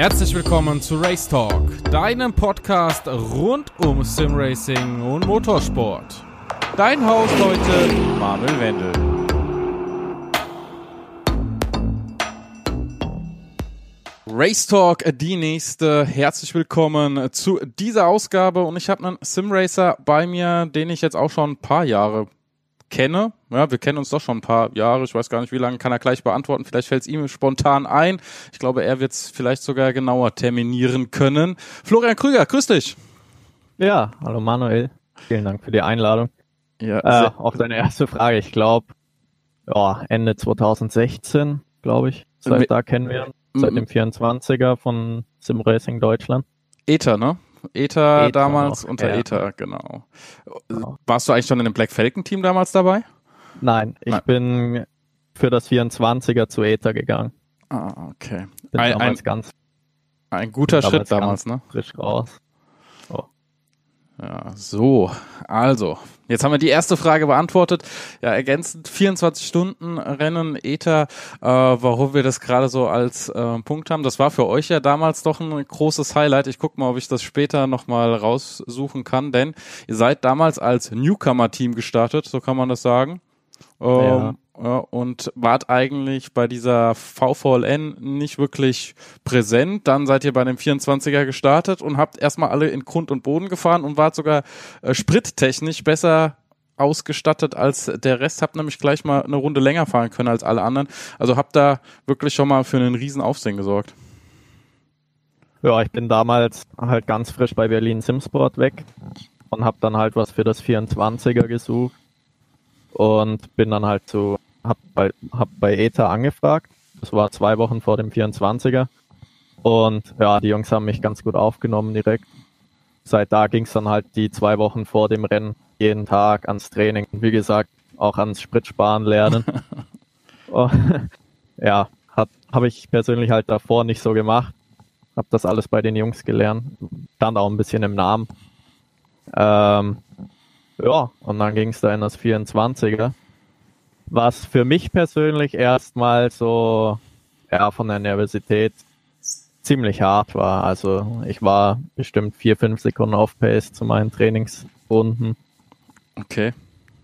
Herzlich willkommen zu Race Talk, deinem Podcast rund um Simracing und Motorsport. Dein Host heute, Manuel Wendel. Race Talk, die nächste. Herzlich willkommen zu dieser Ausgabe und ich habe einen Simracer bei mir, den ich jetzt auch schon ein paar Jahre kenne. Ja, wir kennen uns doch schon ein paar Jahre. Ich weiß gar nicht, wie lange kann er gleich beantworten. Vielleicht fällt es ihm spontan ein. Ich glaube, er wird es vielleicht sogar genauer terminieren können. Florian Krüger, grüß dich. Ja, hallo Manuel. Vielen Dank für die Einladung. Ja, äh, auch deine erste Frage. Ich glaube, ja, Ende 2016, glaube ich. Seit da kennen wir Seit dem 24er von Sim Racing Deutschland. Ether, ne? Ether, Ether damals noch, unter ja. Ether, genau. genau. Warst du eigentlich schon in dem Black Falcon Team damals dabei? Nein, ich Nein. bin für das 24er zu Ether gegangen. Ah, okay. Bin ein, damals ein, ganz ein guter Schritt damals, ne? Frisch raus. Ja, so. Also, jetzt haben wir die erste Frage beantwortet. Ja, ergänzend 24 Stunden Rennen Ether, äh, warum wir das gerade so als äh, Punkt haben. Das war für euch ja damals doch ein großes Highlight. Ich guck mal, ob ich das später nochmal raussuchen kann, denn ihr seid damals als Newcomer-Team gestartet, so kann man das sagen. Ähm, ja. Ja, und wart eigentlich bei dieser VVLN nicht wirklich präsent. Dann seid ihr bei dem 24er gestartet und habt erstmal alle in Grund und Boden gefahren und wart sogar äh, sprittechnisch besser ausgestattet als der Rest. Habt nämlich gleich mal eine Runde länger fahren können als alle anderen. Also habt da wirklich schon mal für einen riesen Aufsehen gesorgt. Ja, ich bin damals halt ganz frisch bei Berlin Simsport weg und hab dann halt was für das 24er gesucht und bin dann halt zu hab bei, hab bei ETA angefragt. Das war zwei Wochen vor dem 24er. Und ja, die Jungs haben mich ganz gut aufgenommen direkt. Seit da ging es dann halt die zwei Wochen vor dem Rennen jeden Tag ans Training. Wie gesagt, auch ans Spritsparen lernen. oh, ja, habe ich persönlich halt davor nicht so gemacht. Hab das alles bei den Jungs gelernt. Stand auch ein bisschen im Namen. Ähm, ja, und dann ging es da in das 24er was für mich persönlich erstmal so ja, von der Nervosität ziemlich hart war. Also ich war bestimmt vier, fünf Sekunden auf Pace zu meinen Trainingsrunden. Okay.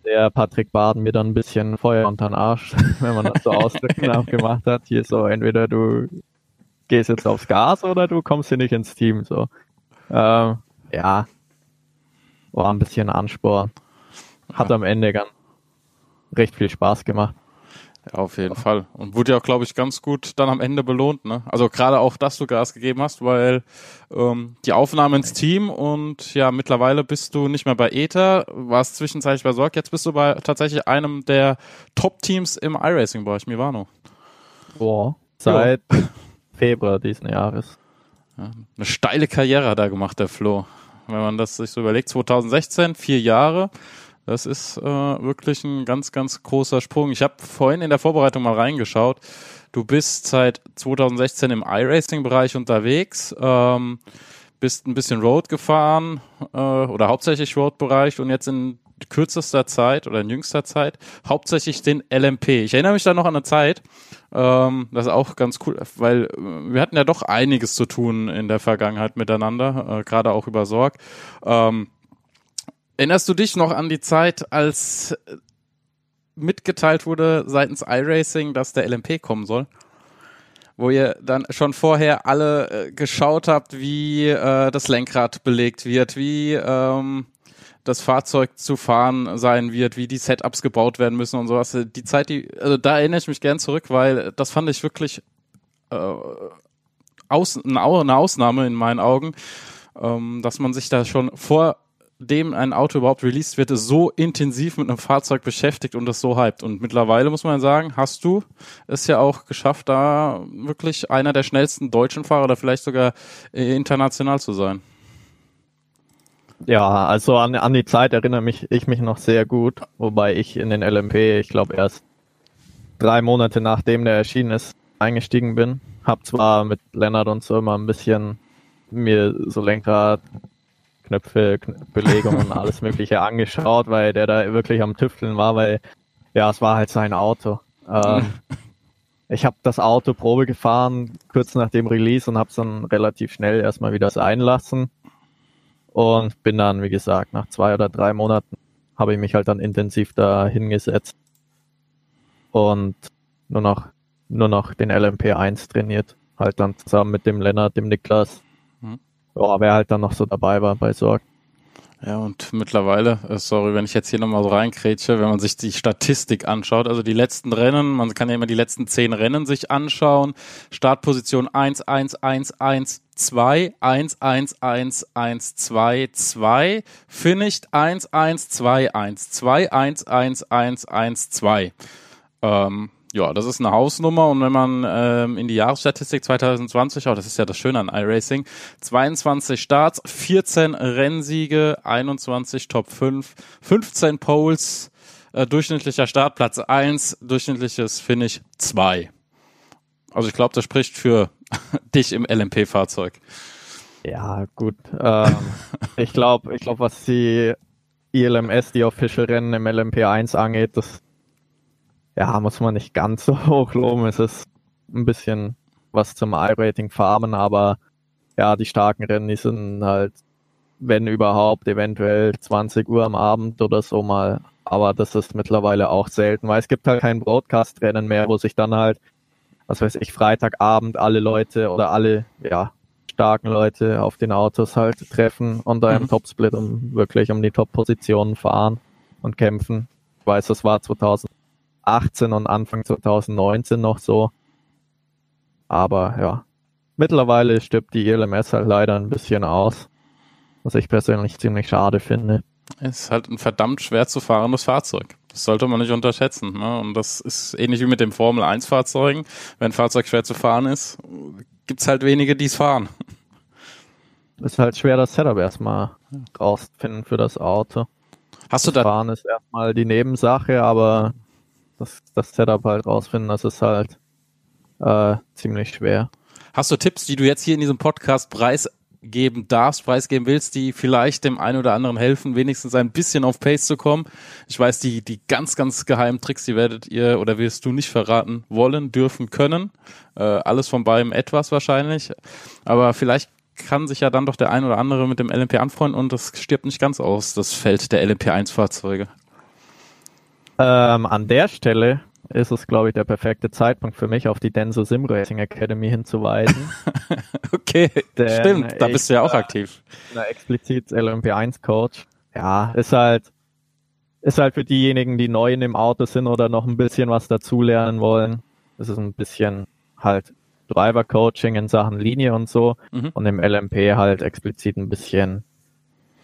Der Patrick Baden mir dann ein bisschen Feuer unter den Arsch, wenn man das so ausdrücken gemacht hat. Hier so, entweder du gehst jetzt aufs Gas oder du kommst hier nicht ins Team. So. Ähm, ja, war ein bisschen Ansporn. Hat am Ende ganz recht viel Spaß gemacht. Ja, auf jeden ja. Fall. Und wurde ja auch, glaube ich, ganz gut dann am Ende belohnt. Ne? Also gerade auch, dass du Gas gegeben hast, weil ähm, die Aufnahme ins Team und ja, mittlerweile bist du nicht mehr bei Ether, warst zwischenzeitlich bei Sorg, jetzt bist du bei tatsächlich einem der Top-Teams im iRacing-Bereich, Mivano. Boah, seit jo. Februar diesen Jahres. Ja, eine steile Karriere hat er gemacht, der Flo. Wenn man das sich so überlegt, 2016, vier Jahre. Das ist äh, wirklich ein ganz, ganz großer Sprung. Ich habe vorhin in der Vorbereitung mal reingeschaut. Du bist seit 2016 im iRacing-Bereich unterwegs, ähm, bist ein bisschen Road gefahren äh, oder hauptsächlich Road-Bereich und jetzt in kürzester Zeit oder in jüngster Zeit hauptsächlich den LMP. Ich erinnere mich da noch an eine Zeit, ähm, das ist auch ganz cool, weil äh, wir hatten ja doch einiges zu tun in der Vergangenheit miteinander, äh, gerade auch über Sorg. Ähm, Erinnerst du dich noch an die Zeit, als äh, mitgeteilt wurde seitens iRacing, dass der LMP kommen soll? Wo ihr dann schon vorher alle äh, geschaut habt, wie äh, das Lenkrad belegt wird, wie ähm, das Fahrzeug zu fahren sein wird, wie die Setups gebaut werden müssen und sowas. Die Zeit, die, also da erinnere ich mich gern zurück, weil das fand ich wirklich äh, aus, eine Ausnahme in meinen Augen, ähm, dass man sich da schon vor dem ein Auto überhaupt released wird, ist so intensiv mit einem Fahrzeug beschäftigt und das so hyped. Und mittlerweile muss man sagen, hast du es ja auch geschafft, da wirklich einer der schnellsten deutschen Fahrer oder vielleicht sogar äh, international zu sein. Ja, also an, an die Zeit erinnere mich ich mich noch sehr gut, wobei ich in den LMP, ich glaube erst drei Monate nachdem der erschienen ist, eingestiegen bin. Hab zwar mit Lennart und so immer ein bisschen mir so Lenkrad Knöpfe, Belegungen und alles Mögliche angeschaut, weil der da wirklich am Tüfteln war, weil ja, es war halt sein Auto. Ähm, ich habe das Auto Probe gefahren, kurz nach dem Release und habe es dann relativ schnell erstmal wieder sein lassen. Und bin dann, wie gesagt, nach zwei oder drei Monaten habe ich mich halt dann intensiv da hingesetzt und nur noch, nur noch den LMP1 trainiert. Halt dann zusammen mit dem Lennart, dem Niklas. Ja, wer halt dann noch so dabei war bei Sorg. Ja, und mittlerweile, äh, sorry, wenn ich jetzt hier nochmal so reinkrätsche, wenn man sich die Statistik anschaut, also die letzten Rennen, man kann ja immer die letzten zehn Rennen sich anschauen. Startposition 1, 1, 1, 1, 2, 1, 1, 1, 1, 2, 2, finished 1, 1, 2, 1, 2, 1, 1, 1, 1, 2. Ähm, ja, das ist eine Hausnummer und wenn man ähm, in die Jahresstatistik 2020 schaut, das ist ja das Schöne an iRacing, 22 Starts, 14 Rennsiege, 21 Top 5, 15 Poles, äh, durchschnittlicher Startplatz 1, durchschnittliches Finish 2. Also ich glaube, das spricht für dich im LMP-Fahrzeug. Ja, gut. Ähm, ich glaube, ich glaube, was die ILMS, die Official-Rennen im LMP1 angeht, das ja, muss man nicht ganz so hoch loben. Es ist ein bisschen was zum I-Rating farmen, aber ja, die starken Rennen, die sind halt, wenn überhaupt, eventuell 20 Uhr am Abend oder so mal. Aber das ist mittlerweile auch selten, weil es gibt halt kein Broadcast-Rennen mehr, wo sich dann halt, was weiß ich, Freitagabend alle Leute oder alle, ja, starken Leute auf den Autos halt treffen und da im mhm. Topsplit um wirklich um die Top-Positionen fahren und kämpfen. Ich weiß, das war 2000 2018 und Anfang 2019 noch so. Aber ja, mittlerweile stirbt die ELMS halt leider ein bisschen aus, was ich persönlich ziemlich schade finde. Es ist halt ein verdammt schwer zu fahrendes Fahrzeug. Das sollte man nicht unterschätzen. Ne? Und das ist ähnlich wie mit den Formel 1 Fahrzeugen. Wenn ein Fahrzeug schwer zu fahren ist, gibt es halt wenige, die es fahren. Ist halt schwer, das Setup erstmal rauszufinden für das Auto. Hast das du da Fahren ist erstmal die Nebensache, aber das, das Setup halt rausfinden, das ist halt äh, ziemlich schwer. Hast du Tipps, die du jetzt hier in diesem Podcast preisgeben darfst, preisgeben willst, die vielleicht dem einen oder anderen helfen, wenigstens ein bisschen auf Pace zu kommen? Ich weiß, die, die ganz, ganz geheimen Tricks, die werdet ihr oder wirst du nicht verraten wollen, dürfen, können. Äh, alles von beidem etwas wahrscheinlich. Aber vielleicht kann sich ja dann doch der ein oder andere mit dem LMP anfreunden und das stirbt nicht ganz aus, das Feld der LMP1-Fahrzeuge. Ähm, an der Stelle ist es, glaube ich, der perfekte Zeitpunkt für mich, auf die Denso Sim Racing Academy hinzuweisen. okay, Denn stimmt, da bist du ja auch aktiv. Na, explizit LMP1 Coach. Ja, ist halt, ist halt für diejenigen, die neu in dem Auto sind oder noch ein bisschen was dazulernen wollen. Das ist ein bisschen halt Driver Coaching in Sachen Linie und so. Mhm. Und im LMP halt explizit ein bisschen,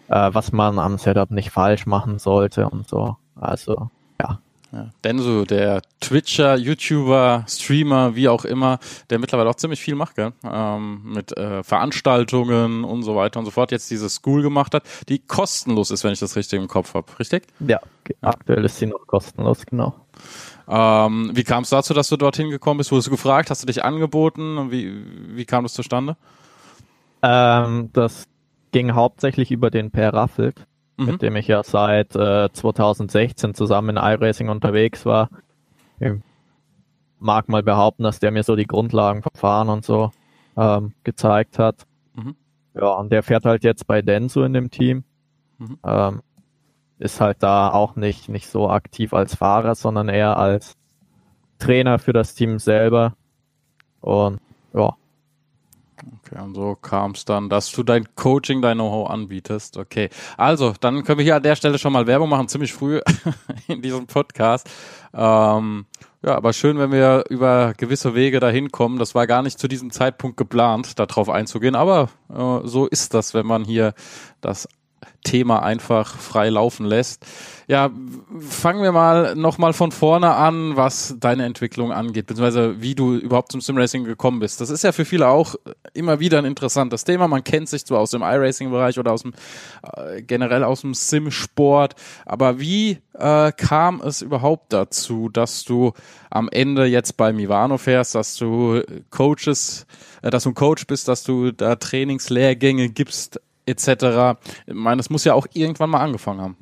äh, was man am Setup nicht falsch machen sollte und so. Also ja. Ja, Denso, der Twitcher, YouTuber, Streamer, wie auch immer, der mittlerweile auch ziemlich viel macht, gell? Ähm, mit äh, Veranstaltungen und so weiter und so fort, jetzt diese School gemacht hat, die kostenlos ist, wenn ich das richtig im Kopf habe, richtig? Ja, aktuell ist sie noch kostenlos, genau. Ähm, wie kam es dazu, dass du dorthin gekommen bist? Wurdest du gefragt? Hast du dich angeboten? Wie, wie kam das zustande? Ähm, das ging hauptsächlich über den Per Raffelt mhm. mit dem ich ja seit äh, 2016 zusammen in iRacing unterwegs war. Ich mag mal behaupten, dass der mir so die Grundlagen vom Fahren und so ähm, gezeigt hat. Mhm. Ja, und der fährt halt jetzt bei Denso in dem Team. Mhm. Ähm, ist halt da auch nicht, nicht so aktiv als Fahrer, sondern eher als Trainer für das Team selber. Und ja, Okay, und so kam es dann, dass du dein Coaching, dein Know-how anbietest. Okay, also dann können wir hier an der Stelle schon mal Werbung machen, ziemlich früh in diesem Podcast. Ähm, ja, aber schön, wenn wir über gewisse Wege dahin kommen. Das war gar nicht zu diesem Zeitpunkt geplant, darauf einzugehen, aber äh, so ist das, wenn man hier das Thema einfach frei laufen lässt. Ja, fangen wir mal nochmal von vorne an, was deine Entwicklung angeht, beziehungsweise wie du überhaupt zum Simracing gekommen bist. Das ist ja für viele auch immer wieder ein interessantes Thema. Man kennt sich zwar aus dem iRacing-Bereich oder aus dem äh, generell aus dem Sim-Sport, aber wie äh, kam es überhaupt dazu, dass du am Ende jetzt bei Mivano fährst, dass du Coaches, äh, dass du ein Coach bist, dass du da Trainingslehrgänge gibst etc. Ich meine, das muss ja auch irgendwann mal angefangen haben.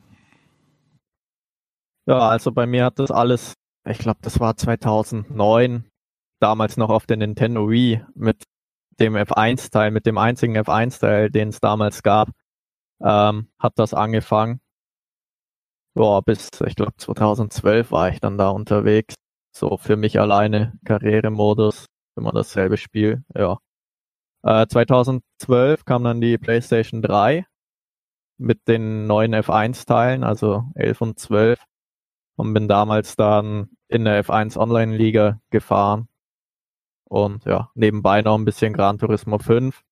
Ja, also bei mir hat das alles, ich glaube, das war 2009, damals noch auf der Nintendo Wii mit dem F1-Teil, mit dem einzigen F1-Teil, den es damals gab, ähm, hat das angefangen. Boah, bis, ich glaube, 2012 war ich dann da unterwegs. So für mich alleine, Karrieremodus, immer dasselbe Spiel, ja. Äh, 2012 kam dann die PlayStation 3 mit den neuen F1-Teilen, also 11 und 12 und bin damals dann in der F1 Online-Liga gefahren und ja, nebenbei noch ein bisschen Gran Turismo 5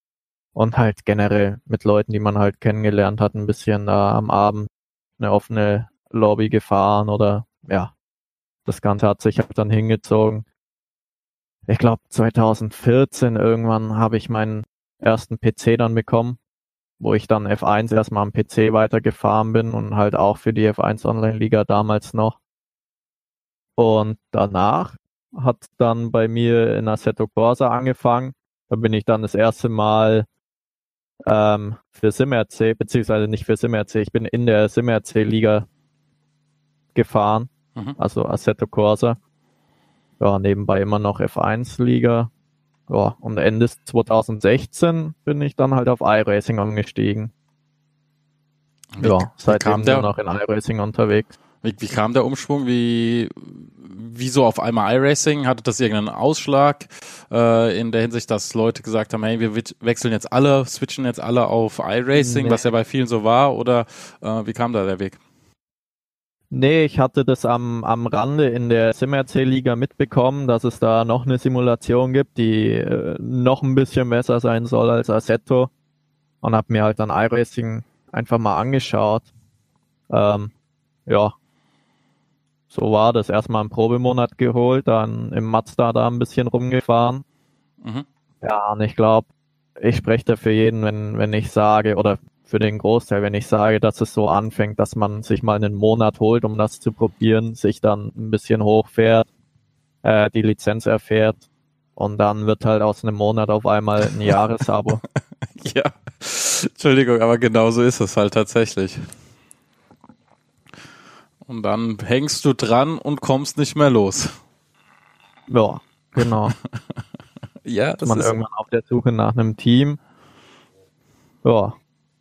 und halt generell mit Leuten, die man halt kennengelernt hat, ein bisschen da am Abend eine offene Lobby gefahren oder ja, das Ganze hat sich halt dann hingezogen. Ich glaube 2014 irgendwann habe ich meinen ersten PC dann bekommen, wo ich dann F1 erstmal am PC weitergefahren bin und halt auch für die F1 Online Liga damals noch. Und danach hat dann bei mir in Assetto Corsa angefangen. Da bin ich dann das erste Mal ähm, für SimRC, beziehungsweise nicht für SimRC, ich bin in der SimRC-Liga gefahren, mhm. also Assetto Corsa. Ja, nebenbei immer noch F1-Liga. Ja, und Ende 2016 bin ich dann halt auf iRacing umgestiegen. Wie, ja, seitdem nur noch in iRacing unterwegs. Wie, wie kam der Umschwung? Wie, wieso auf einmal iRacing? Hatte das irgendeinen Ausschlag äh, in der Hinsicht, dass Leute gesagt haben, hey, wir wechseln jetzt alle, switchen jetzt alle auf iRacing, nee. was ja bei vielen so war? Oder äh, wie kam da der Weg? Nee, ich hatte das am, am Rande in der SimRC-Liga mitbekommen, dass es da noch eine Simulation gibt, die äh, noch ein bisschen besser sein soll als Assetto. Und habe mir halt dann iRacing einfach mal angeschaut. Ähm, ja, so war das. Erstmal einen Probemonat geholt, dann im Mazda da ein bisschen rumgefahren. Mhm. Ja, und ich glaube, ich spreche da für jeden, wenn, wenn ich sage, oder für den Großteil, wenn ich sage, dass es so anfängt, dass man sich mal einen Monat holt, um das zu probieren, sich dann ein bisschen hochfährt, äh, die Lizenz erfährt und dann wird halt aus einem Monat auf einmal ein Jahresabo. ja, Entschuldigung, aber genau so ist es halt tatsächlich. Und dann hängst du dran und kommst nicht mehr los. Ja, genau. ja, das man ist irgendwann auf der Suche nach einem Team. Ja,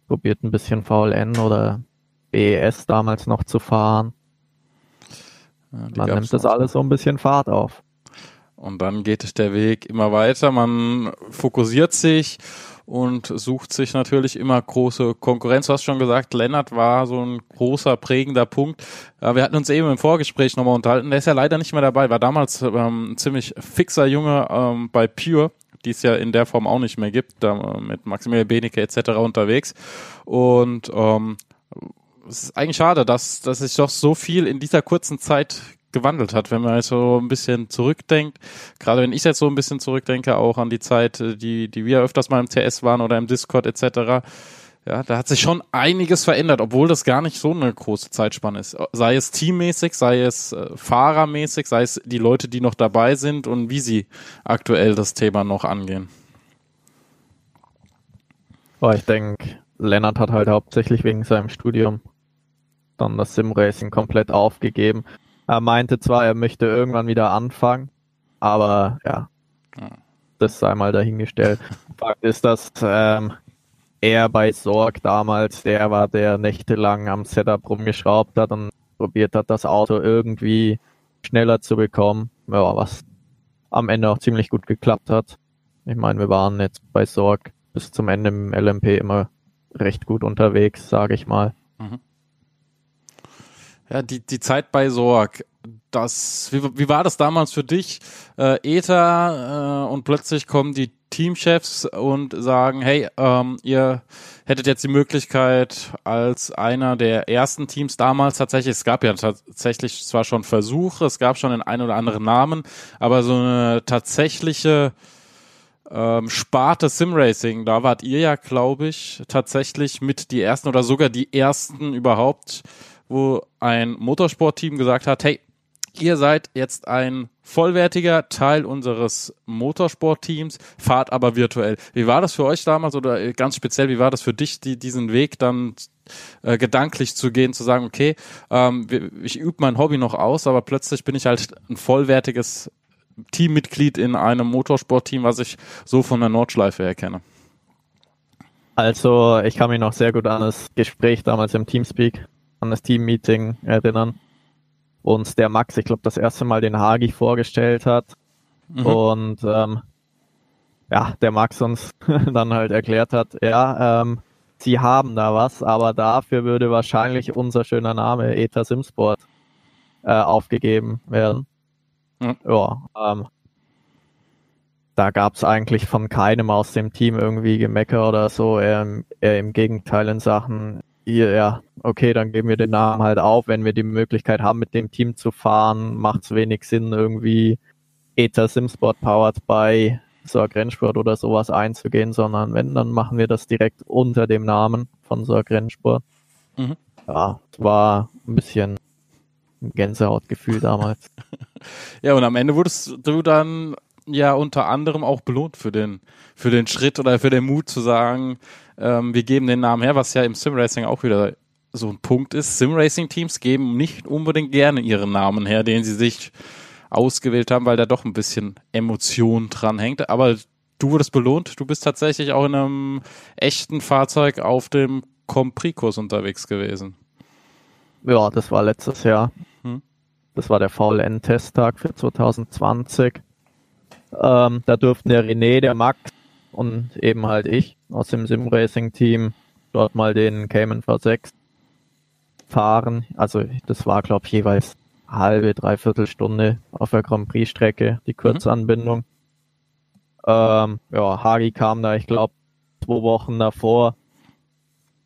probiert ein bisschen VLN oder BES damals noch zu fahren. Ja, man nimmt das alles so ein bisschen Fahrt auf. Und dann geht der Weg immer weiter. Man fokussiert sich und sucht sich natürlich immer große Konkurrenz. Du hast schon gesagt, Lennart war so ein großer, prägender Punkt. Wir hatten uns eben im Vorgespräch nochmal unterhalten. Der ist ja leider nicht mehr dabei, war damals ähm, ein ziemlich fixer Junge ähm, bei Pure die es ja in der Form auch nicht mehr gibt, da äh, mit Maximilian Benecke etc. unterwegs. Und ähm, es ist eigentlich schade, dass, dass sich doch so viel in dieser kurzen Zeit gewandelt hat, wenn man so ein bisschen zurückdenkt. Gerade wenn ich jetzt so ein bisschen zurückdenke, auch an die Zeit, äh, die, die wir öfters mal im TS waren oder im Discord etc. Ja, da hat sich schon einiges verändert, obwohl das gar nicht so eine große Zeitspanne ist. Sei es teammäßig, sei es äh, fahrermäßig, sei es die Leute, die noch dabei sind und wie sie aktuell das Thema noch angehen. Oh, ich denke, Lennart hat halt hauptsächlich wegen seinem Studium dann das Simracing komplett aufgegeben. Er meinte zwar, er möchte irgendwann wieder anfangen, aber ja, das sei mal dahingestellt. Fakt ist, dass ähm, er bei Sorg damals der war, der nächtelang am Setup rumgeschraubt hat und probiert hat, das Auto irgendwie schneller zu bekommen. Ja, was am Ende auch ziemlich gut geklappt hat. Ich meine, wir waren jetzt bei Sorg bis zum Ende im LMP immer recht gut unterwegs, sage ich mal. Mhm. Ja, die, die Zeit bei Sorg, das, wie, wie war das damals für dich? Äh, ETA äh, und plötzlich kommen die Teamchefs und sagen, hey, ähm, ihr hättet jetzt die Möglichkeit als einer der ersten Teams damals tatsächlich, es gab ja tatsächlich zwar schon Versuche, es gab schon den einen oder anderen Namen, aber so eine tatsächliche ähm, Sparte Simracing, da wart ihr ja, glaube ich, tatsächlich mit die ersten oder sogar die ersten überhaupt, wo ein Motorsportteam gesagt hat, hey, ihr seid jetzt ein vollwertiger Teil unseres Motorsportteams, fahrt aber virtuell. Wie war das für euch damals oder ganz speziell, wie war das für dich, die, diesen Weg dann äh, gedanklich zu gehen, zu sagen, okay, ähm, ich übe mein Hobby noch aus, aber plötzlich bin ich halt ein vollwertiges Teammitglied in einem Motorsportteam, was ich so von der Nordschleife her kenne? Also, ich kann mich noch sehr gut an das Gespräch damals im Teamspeak, an das Teammeeting erinnern. Und der Max, ich glaube, das erste Mal den Hagi vorgestellt hat. Mhm. Und ähm, ja, der Max uns dann halt erklärt hat, ja, ähm, sie haben da was, aber dafür würde wahrscheinlich unser schöner Name ETA Simsport äh, aufgegeben werden. Mhm. Ja, ähm, da gab es eigentlich von keinem aus dem Team irgendwie Gemecker oder so. Eher, eher im Gegenteil in Sachen, ja, okay, dann geben wir den Namen halt auf. Wenn wir die Möglichkeit haben, mit dem Team zu fahren, macht es wenig Sinn, irgendwie ETA Simsport powered by Sorg Rennsport oder sowas einzugehen, sondern wenn, dann machen wir das direkt unter dem Namen von Sorg Rennsport. Mhm. Ja, es war ein bisschen ein Gänsehautgefühl damals. ja, und am Ende wurdest du dann ja unter anderem auch belohnt für den, für den Schritt oder für den Mut zu sagen, ähm, wir geben den Namen her, was ja im Simracing auch wieder so ein Punkt ist. Simracing-Teams geben nicht unbedingt gerne ihren Namen her, den sie sich ausgewählt haben, weil da doch ein bisschen Emotion dran hängt. Aber du wurdest belohnt. Du bist tatsächlich auch in einem echten Fahrzeug auf dem Comprikurs unterwegs gewesen. Ja, das war letztes Jahr. Hm. Das war der VLN-Testtag für 2020. Ähm, da durften der René, der Max und eben halt ich aus dem Sim-Racing-Team dort mal den Cayman V6 fahren. Also das war, glaube ich, jeweils halbe, dreiviertel Stunde auf der Grand Prix-Strecke, die Kurzanbindung. Mhm. Ähm, ja, Hagi kam da, ich glaube, zwei Wochen davor,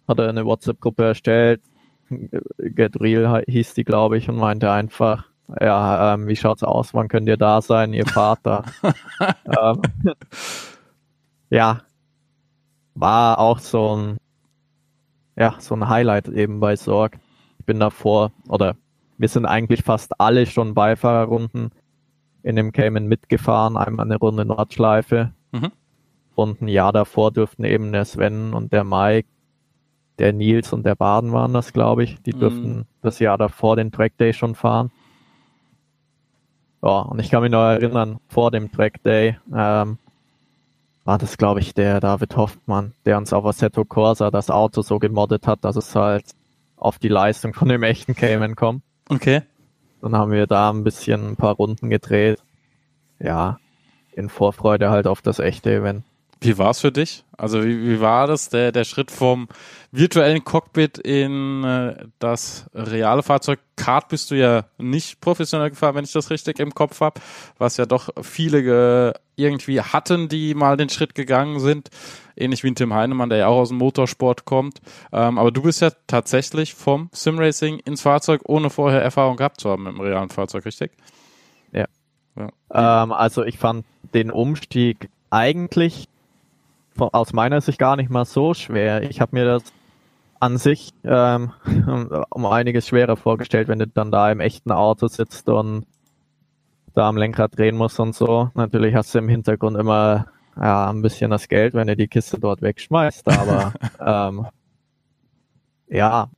hat er eine WhatsApp-Gruppe erstellt. Get Real hieß die, glaube ich, und meinte einfach, ja, ähm, wie schaut's aus? Wann könnt ihr da sein, ihr Vater? ähm, ja, war auch so ein, ja, so ein Highlight eben bei Sorg. Ich bin davor, oder wir sind eigentlich fast alle schon Beifahrerrunden in dem Cayman mitgefahren, einmal eine Runde Nordschleife. Mhm. Und ein Jahr davor durften eben der Sven und der Mike, der Nils und der Baden waren das, glaube ich. Die durften mhm. das Jahr davor den Track Day schon fahren. Ja, und ich kann mich noch erinnern, vor dem Track Day ähm, war das, glaube ich, der David Hoffmann, der uns auf Assetto Corsa das Auto so gemoddet hat, dass es halt auf die Leistung von dem echten Cayman kommt. Okay. Dann haben wir da ein bisschen ein paar Runden gedreht. Ja, in Vorfreude halt auf das echte Event. Wie war es für dich? Also wie, wie war das, der, der Schritt vom virtuellen Cockpit in äh, das reale Fahrzeug? Kart bist du ja nicht professionell gefahren, wenn ich das richtig im Kopf habe, was ja doch viele irgendwie hatten, die mal den Schritt gegangen sind. Ähnlich wie ein Tim Heinemann, der ja auch aus dem Motorsport kommt. Ähm, aber du bist ja tatsächlich vom Simracing ins Fahrzeug, ohne vorher Erfahrung gehabt zu haben im realen Fahrzeug, richtig? Ja. ja. Ähm, also ich fand den Umstieg eigentlich aus meiner Sicht gar nicht mal so schwer. Ich habe mir das an sich ähm, um einiges schwerer vorgestellt, wenn du dann da im echten Auto sitzt und da am Lenkrad drehen musst und so. Natürlich hast du im Hintergrund immer ja, ein bisschen das Geld, wenn du die Kiste dort wegschmeißt, aber ähm, ja,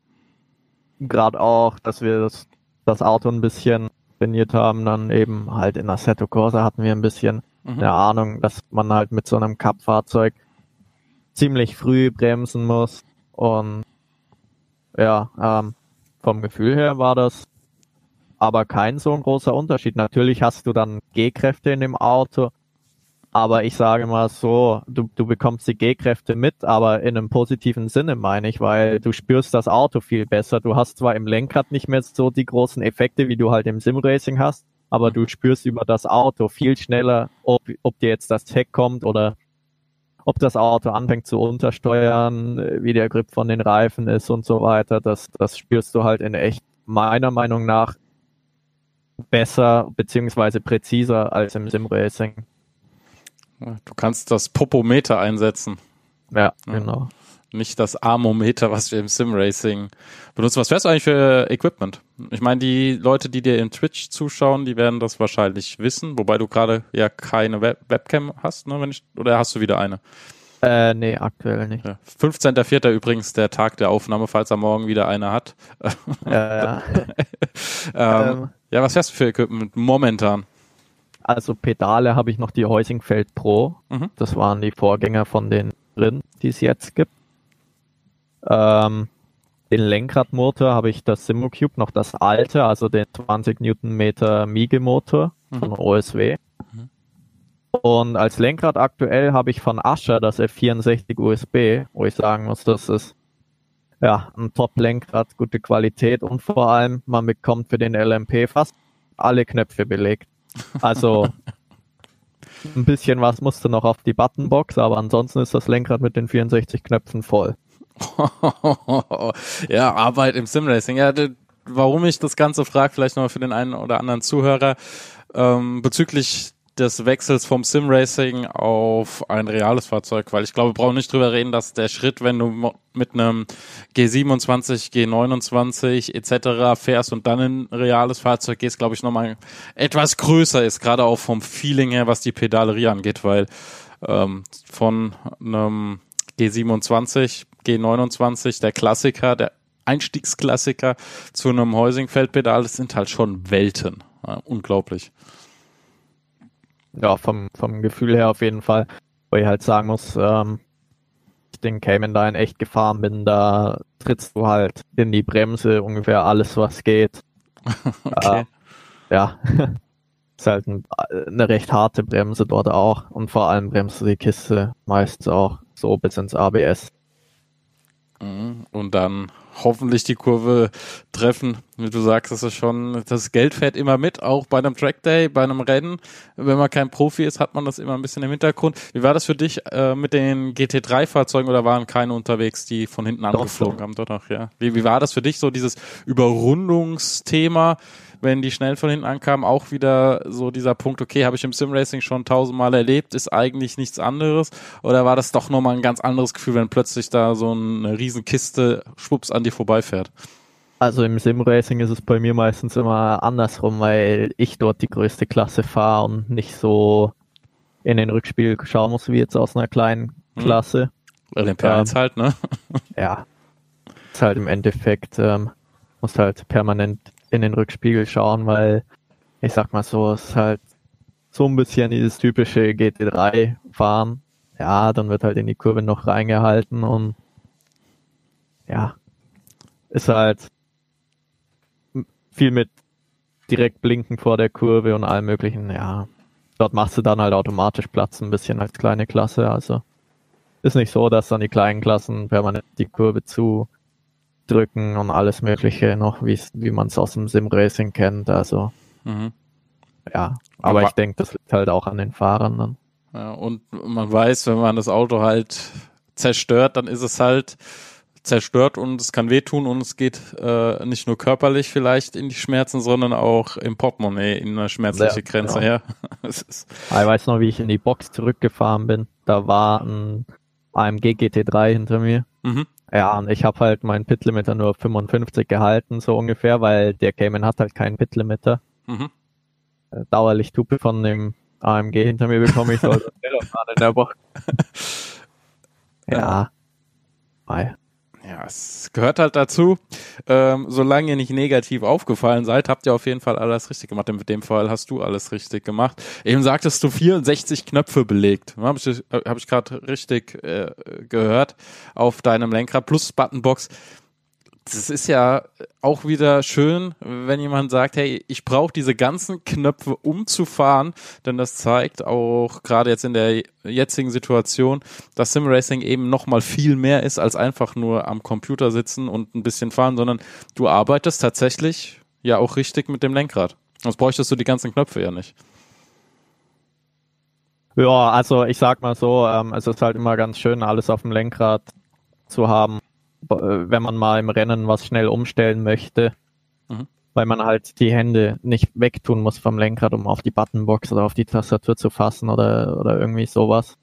gerade auch, dass wir das, das Auto ein bisschen trainiert haben, dann eben halt in Assetto Corsa hatten wir ein bisschen mhm. eine Ahnung, dass man halt mit so einem Cup-Fahrzeug ziemlich früh bremsen muss. Und ja, ähm, vom Gefühl her war das aber kein so ein großer Unterschied. Natürlich hast du dann G-Kräfte in dem Auto, aber ich sage mal so, du, du bekommst die G-Kräfte mit, aber in einem positiven Sinne meine ich, weil du spürst das Auto viel besser. Du hast zwar im Lenkrad nicht mehr so die großen Effekte, wie du halt im Simracing hast, aber du spürst über das Auto viel schneller, ob, ob dir jetzt das Heck kommt oder ob das Auto anfängt zu untersteuern, wie der Grip von den Reifen ist und so weiter, das, das spürst du halt in echt meiner Meinung nach besser beziehungsweise präziser als im Simracing. Du kannst das Popometer einsetzen. Ja, genau. Nicht das Armometer, was wir im Simracing benutzen. Was fährst du eigentlich für Equipment? Ich meine, die Leute, die dir in Twitch zuschauen, die werden das wahrscheinlich wissen, wobei du gerade ja keine Web Webcam hast, ne? Wenn ich, oder hast du wieder eine? Äh, nee, aktuell nicht. Ja. 15.04. übrigens der Tag der Aufnahme, falls er morgen wieder eine hat. Ja, ja. ähm, ähm. Ja, was fährst du für Equipment momentan? also Pedale habe ich noch die Heusingfeld Pro. Mhm. Das waren die Vorgänger von den drin, die es jetzt gibt. Ähm, den Lenkradmotor habe ich das Simocube, noch das alte, also den 20 Newtonmeter Miege-Motor mhm. von OSW. Mhm. Und als Lenkrad aktuell habe ich von Ascher das F64 USB, wo ich sagen muss, das ist ja ein Top-Lenkrad, gute Qualität und vor allem, man bekommt für den LMP fast alle Knöpfe belegt. Also ein bisschen was musste noch auf die Buttonbox, aber ansonsten ist das Lenkrad mit den 64 Knöpfen voll. ja, Arbeit im Simracing. Ja, warum ich das Ganze frage, vielleicht noch für den einen oder anderen Zuhörer, ähm, bezüglich des Wechsels vom Simracing auf ein reales Fahrzeug, weil ich glaube, wir brauchen nicht drüber reden, dass der Schritt, wenn du mit einem G27, G29 etc. fährst und dann in ein reales Fahrzeug gehst, glaube ich, nochmal etwas größer ist, gerade auch vom Feeling her, was die Pedalerie angeht, weil ähm, von einem G27, G29, der Klassiker, der Einstiegsklassiker zu einem Heusing-Feldpedal, das sind halt schon Welten. Ja, unglaublich. Ja, vom, vom Gefühl her auf jeden Fall. Wo ich halt sagen muss, ähm, ich den Cayman da in echt gefahren bin, da trittst du halt in die Bremse ungefähr alles, was geht. okay. Äh, ja, ist halt ein, eine recht harte Bremse dort auch und vor allem bremst du die Kiste meist auch so bis ins ABS. Und dann hoffentlich die Kurve treffen. Wie du sagst, das ist schon, das Geld fährt immer mit, auch bei einem Trackday, bei einem Rennen. Wenn man kein Profi ist, hat man das immer ein bisschen im Hintergrund. Wie war das für dich äh, mit den GT3-Fahrzeugen oder waren keine unterwegs, die von hinten angeflogen haben? Doch, doch, ja. Wie, wie war das für dich, so dieses Überrundungsthema? Wenn die schnell von hinten ankamen, auch wieder so dieser Punkt, okay, habe ich im Simracing schon tausendmal erlebt, ist eigentlich nichts anderes? Oder war das doch nochmal ein ganz anderes Gefühl, wenn plötzlich da so eine Riesenkiste schwupps an dir vorbeifährt? Also im Simracing ist es bei mir meistens immer andersrum, weil ich dort die größte Klasse fahre und nicht so in den Rückspiegel schauen muss, wie jetzt aus einer kleinen hm. Klasse. Hm. LMP1 ähm, halt, ne? ja. Ist halt im Endeffekt, ähm, muss halt permanent in den Rückspiegel schauen, weil ich sag mal so, es ist halt so ein bisschen dieses typische GT3 fahren. Ja, dann wird halt in die Kurve noch reingehalten und ja, ist halt viel mit direkt blinken vor der Kurve und allem möglichen, ja. Dort machst du dann halt automatisch Platz ein bisschen als kleine Klasse, also ist nicht so, dass dann die kleinen Klassen permanent die Kurve zu drücken und alles Mögliche noch, wie wie man es aus dem Sim-Racing kennt. Also mhm. ja, aber, aber, ich denke, das liegt halt auch an den Fahrern dann. Ja, und man weiß, wenn man das Auto halt zerstört, dann ist es halt zerstört und es kann wehtun und es geht äh, nicht nur körperlich vielleicht in die Schmerzen, sondern auch im Portemonnaie in eine schmerzliche ja, Grenze. Genau. Ja. ich weiß noch, wie ich in die Box zurückgefahren bin. Da war ein AMG GT3 hinter mir. Mhm. Ja, und ich habe halt meinen Pitlimiter nur 55 gehalten, so ungefähr, weil der Cayman hat halt keinen Pitlimiter. Mhm. Äh, Dauerlichthupe von dem AMG hinter mir bekomme ich so in der Box. ja. ja. Ja, es gehört halt dazu. Ähm, solange ihr nicht negativ aufgefallen seid, habt ihr auf jeden Fall alles richtig gemacht. In dem Fall hast du alles richtig gemacht. Eben sagtest du 64 Knöpfe belegt. Habe ich, hab ich gerade richtig äh, gehört auf deinem Lenkrad plus Buttonbox das ist ja auch wieder schön, wenn jemand sagt, hey, ich brauche diese ganzen Knöpfe, um zu fahren, denn das zeigt auch gerade jetzt in der jetzigen Situation, dass Simracing eben noch mal viel mehr ist als einfach nur am Computer sitzen und ein bisschen fahren, sondern du arbeitest tatsächlich ja auch richtig mit dem Lenkrad. Sonst bräuchtest du die ganzen Knöpfe ja nicht. Ja, also ich sag mal so, ähm, es ist halt immer ganz schön, alles auf dem Lenkrad zu haben wenn man mal im Rennen was schnell umstellen möchte, mhm. weil man halt die Hände nicht wegtun muss vom Lenkrad, um auf die Buttonbox oder auf die Tastatur zu fassen oder, oder irgendwie sowas.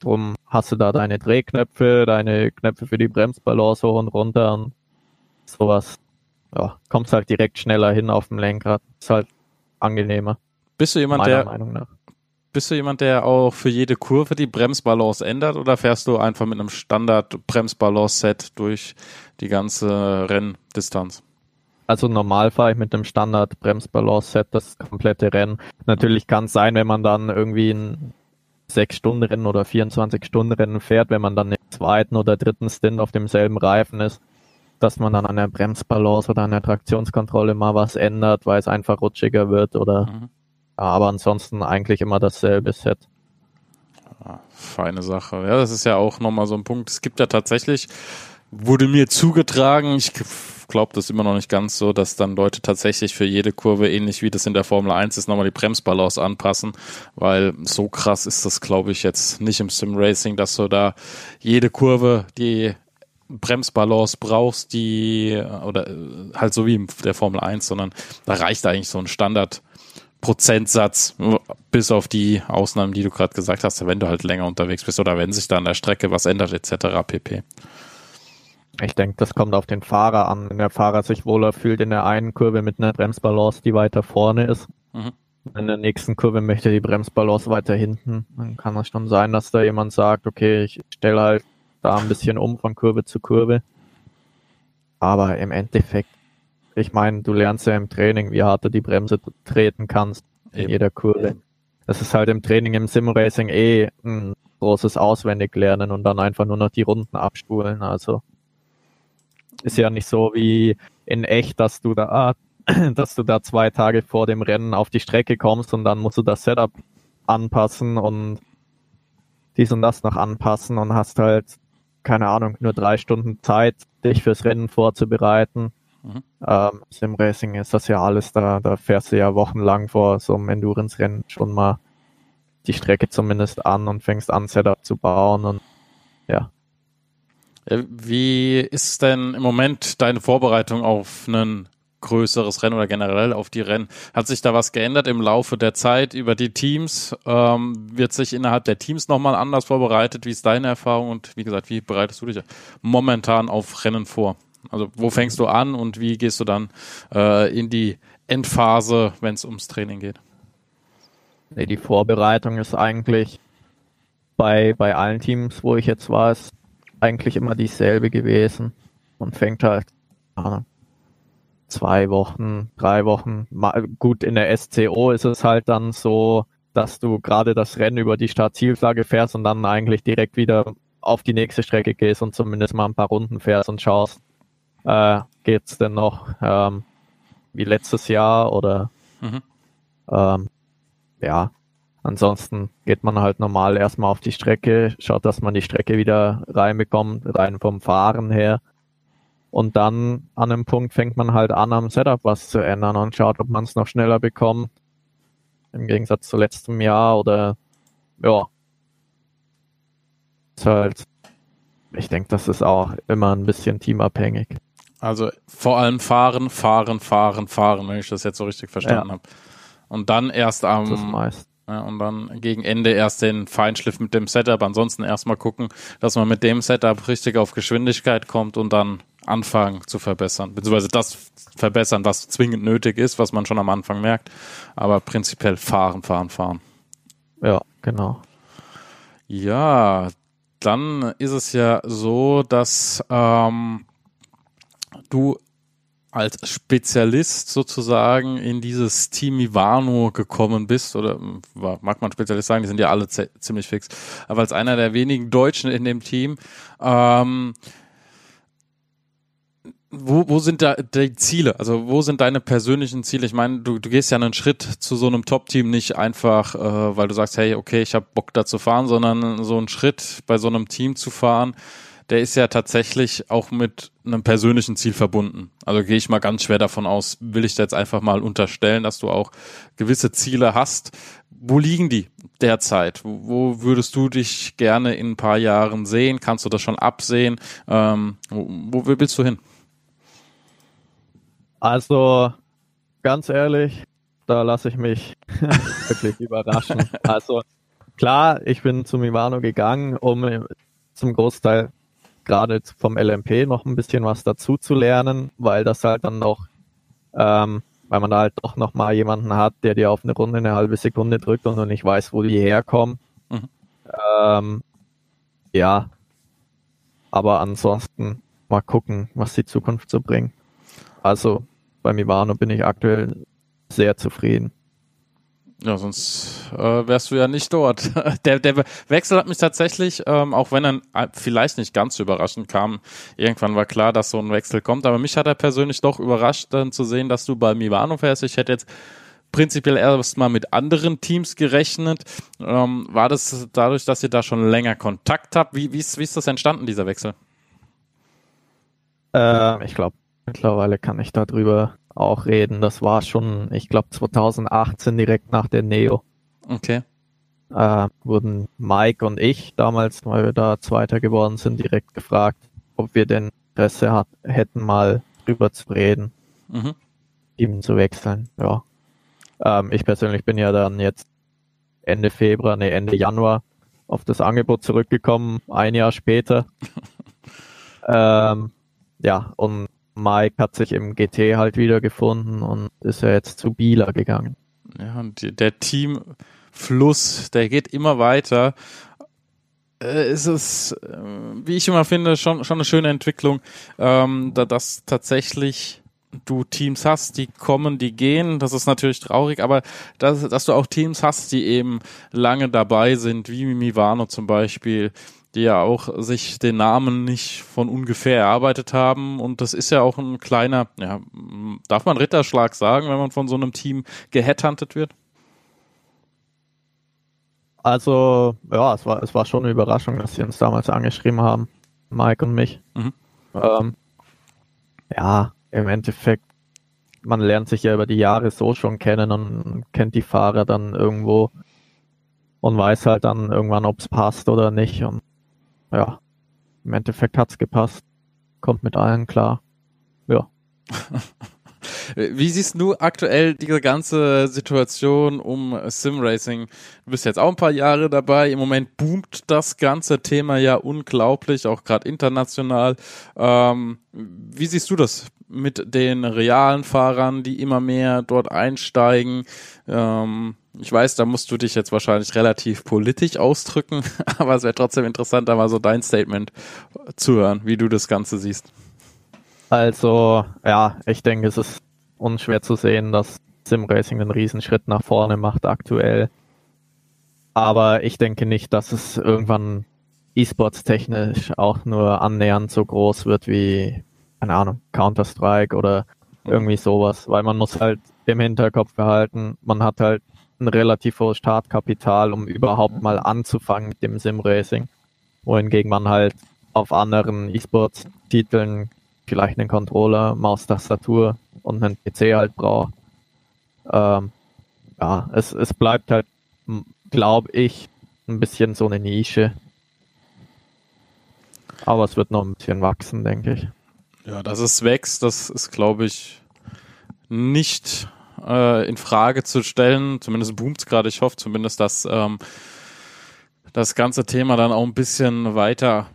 Drum hast du da deine Drehknöpfe, deine Knöpfe für die Bremsbalance hoch und runter und sowas. Ja, kommst halt direkt schneller hin auf dem Lenkrad. Ist halt angenehmer. Bist du jemand, der, Meinung nach. Bist du jemand, der auch für jede Kurve die Bremsbalance ändert oder fährst du einfach mit einem Standard-Bremsbalance-Set durch die ganze Renndistanz? also normal fahre ich mit dem Standard Bremsbalance-Set das komplette Rennen. Natürlich kann es sein, wenn man dann irgendwie ein 6-Stunden-Rennen oder 24-Stunden-Rennen fährt, wenn man dann im zweiten oder dritten Stint auf demselben Reifen ist, dass man dann an der Bremsbalance oder an der Traktionskontrolle mal was ändert, weil es einfach rutschiger wird oder mhm. Aber ansonsten eigentlich immer dasselbe Set. Ah, feine Sache. Ja, das ist ja auch nochmal so ein Punkt. Es gibt ja tatsächlich, wurde mir zugetragen, ich glaube das immer noch nicht ganz so, dass dann Leute tatsächlich für jede Kurve, ähnlich wie das in der Formel 1 ist, nochmal die Bremsbalance anpassen, weil so krass ist das, glaube ich, jetzt nicht im Sim Racing, dass du da jede Kurve die Bremsbalance brauchst, die, oder äh, halt so wie in der Formel 1, sondern da reicht eigentlich so ein Standard. Prozentsatz, bis auf die Ausnahmen, die du gerade gesagt hast, wenn du halt länger unterwegs bist oder wenn sich da an der Strecke was ändert, etc. pp. Ich denke, das kommt auf den Fahrer an. Wenn der Fahrer sich wohler fühlt in der einen Kurve mit einer Bremsbalance, die weiter vorne ist, mhm. in der nächsten Kurve möchte die Bremsbalance weiter hinten, dann kann es schon sein, dass da jemand sagt, okay, ich stelle halt da ein bisschen um von Kurve zu Kurve. Aber im Endeffekt, ich meine, du lernst ja im Training, wie hart du die Bremse treten kannst in Eben. jeder Kurve. Das ist halt im Training im Simracing eh ein großes Auswendiglernen und dann einfach nur noch die Runden abspulen. Also ist ja nicht so wie in echt, dass du da, dass du da zwei Tage vor dem Rennen auf die Strecke kommst und dann musst du das Setup anpassen und dies und das noch anpassen und hast halt, keine Ahnung, nur drei Stunden Zeit, dich fürs Rennen vorzubereiten. Mhm. Ähm, Sim Racing ist das ja alles, da, da fährst du ja wochenlang vor so einem Endurance-Rennen schon mal die Strecke zumindest an und fängst an, Setup zu bauen und ja. Äh, wie ist denn im Moment deine Vorbereitung auf ein größeres Rennen oder generell auf die Rennen? Hat sich da was geändert im Laufe der Zeit über die Teams? Ähm, wird sich innerhalb der Teams nochmal anders vorbereitet? Wie ist deine Erfahrung? Und wie gesagt, wie bereitest du dich momentan auf Rennen vor? Also wo fängst du an und wie gehst du dann äh, in die Endphase, wenn es ums Training geht? Nee, die Vorbereitung ist eigentlich bei, bei allen Teams, wo ich jetzt war, ist eigentlich immer dieselbe gewesen. Man fängt halt äh, zwei Wochen, drei Wochen. Gut, in der SCO ist es halt dann so, dass du gerade das Rennen über die Start-Zielflagge fährst und dann eigentlich direkt wieder auf die nächste Strecke gehst und zumindest mal ein paar Runden fährst und schaust, äh, geht's denn noch ähm, wie letztes Jahr oder mhm. ähm, ja, Ansonsten geht man halt normal erstmal auf die Strecke, schaut, dass man die Strecke wieder reinbekommt, rein vom Fahren her. Und dann an einem Punkt fängt man halt an, am Setup was zu ändern und schaut, ob man es noch schneller bekommt. Im Gegensatz zu letztem Jahr oder ja. Ist halt, ich denke, das ist auch immer ein bisschen teamabhängig. Also vor allem fahren, fahren, fahren, fahren, wenn ich das jetzt so richtig verstanden ja. habe. Und dann erst am, das meist. Ja, und dann gegen Ende erst den Feinschliff mit dem Setup. Ansonsten erstmal gucken, dass man mit dem Setup richtig auf Geschwindigkeit kommt und dann anfangen zu verbessern. Beziehungsweise das verbessern, was zwingend nötig ist, was man schon am Anfang merkt. Aber prinzipiell fahren, fahren, fahren. Ja, genau. Ja, dann ist es ja so, dass ähm, du als Spezialist sozusagen in dieses Team Ivano gekommen bist, oder mag man Spezialist sagen, die sind ja alle ziemlich fix, aber als einer der wenigen Deutschen in dem Team, ähm, wo, wo sind da die Ziele? Also wo sind deine persönlichen Ziele? Ich meine, du, du gehst ja einen Schritt zu so einem Top-Team nicht einfach, äh, weil du sagst, hey, okay, ich habe Bock da zu fahren, sondern so einen Schritt bei so einem Team zu fahren, der ist ja tatsächlich auch mit einem persönlichen Ziel verbunden. Also gehe ich mal ganz schwer davon aus, will ich da jetzt einfach mal unterstellen, dass du auch gewisse Ziele hast. Wo liegen die derzeit? Wo würdest du dich gerne in ein paar Jahren sehen? Kannst du das schon absehen? Ähm, wo, wo willst du hin? Also, ganz ehrlich, da lasse ich mich wirklich überraschen. Also, klar, ich bin zum Ivano gegangen, um zum Großteil gerade vom LMP noch ein bisschen was dazu zu lernen, weil das halt dann noch, ähm, weil man da halt doch noch mal jemanden hat, der dir auf eine Runde eine halbe Sekunde drückt und du nicht weiß, wo die herkommen. Mhm. Ähm, ja, aber ansonsten mal gucken, was die Zukunft so bringt. Also bei Mivano bin ich aktuell sehr zufrieden. Ja, sonst äh, wärst du ja nicht dort. Der, der Wechsel hat mich tatsächlich, ähm, auch wenn er vielleicht nicht ganz überraschend kam, irgendwann war klar, dass so ein Wechsel kommt, aber mich hat er persönlich doch überrascht, dann zu sehen, dass du bei Mivano fährst. Ich hätte jetzt prinzipiell erstmal mit anderen Teams gerechnet. Ähm, war das dadurch, dass ihr da schon länger Kontakt habt? Wie, wie, ist, wie ist das entstanden, dieser Wechsel? Äh, ich glaube, mittlerweile kann ich darüber auch reden. Das war schon, ich glaube, 2018 direkt nach der Neo. Okay. Äh, wurden Mike und ich damals, weil wir da Zweiter geworden sind, direkt gefragt, ob wir denn Interesse hat, hätten, mal drüber zu reden, mhm. ihm zu wechseln. Ja. Ähm, ich persönlich bin ja dann jetzt Ende Februar, nee, Ende Januar auf das Angebot zurückgekommen, ein Jahr später. ähm, ja, und Mike hat sich im GT halt wiedergefunden und ist ja jetzt zu Bieler gegangen. Ja, und der Teamfluss, der geht immer weiter. Äh, ist es, äh, wie ich immer finde, schon, schon eine schöne Entwicklung, ähm, da das tatsächlich du Teams hast, die kommen, die gehen, das ist natürlich traurig, aber dass, dass du auch Teams hast, die eben lange dabei sind, wie Mivano zum Beispiel, die ja auch sich den Namen nicht von ungefähr erarbeitet haben. Und das ist ja auch ein kleiner, ja, darf man Ritterschlag sagen, wenn man von so einem Team geheadhuntet wird? Also, ja, es war, es war schon eine Überraschung, dass sie uns damals angeschrieben haben, Mike und mich. Mhm. Ähm, ja, im Endeffekt, man lernt sich ja über die Jahre so schon kennen und kennt die Fahrer dann irgendwo und weiß halt dann irgendwann, ob es passt oder nicht. Und ja, im Endeffekt hat's gepasst. Kommt mit allen klar. Ja. Wie siehst du aktuell diese ganze Situation um Simracing? Du bist jetzt auch ein paar Jahre dabei. Im Moment boomt das ganze Thema ja unglaublich, auch gerade international. Ähm, wie siehst du das mit den realen Fahrern, die immer mehr dort einsteigen? Ähm, ich weiß, da musst du dich jetzt wahrscheinlich relativ politisch ausdrücken, aber es wäre trotzdem interessant, da mal so dein Statement zu hören, wie du das Ganze siehst. Also, ja, ich denke, es ist unschwer zu sehen, dass Simracing einen Riesenschritt nach vorne macht aktuell. Aber ich denke nicht, dass es irgendwann E-Sports technisch auch nur annähernd so groß wird wie, keine Ahnung, Counter-Strike oder irgendwie sowas, weil man muss halt im Hinterkopf behalten, man hat halt ein relativ hohes Startkapital, um überhaupt mal anzufangen mit dem Sim-Racing. Wohingegen man halt auf anderen E-Sports-Titeln vielleicht einen Controller, Maustastatur und einen PC halt braucht. Ähm, ja, es, es bleibt halt, glaube ich, ein bisschen so eine Nische. Aber es wird noch ein bisschen wachsen, denke ich. Ja, dass es wächst, das ist, glaube ich, nicht äh, in Frage zu stellen. Zumindest boomt es gerade. Ich hoffe zumindest, dass ähm, das ganze Thema dann auch ein bisschen weiter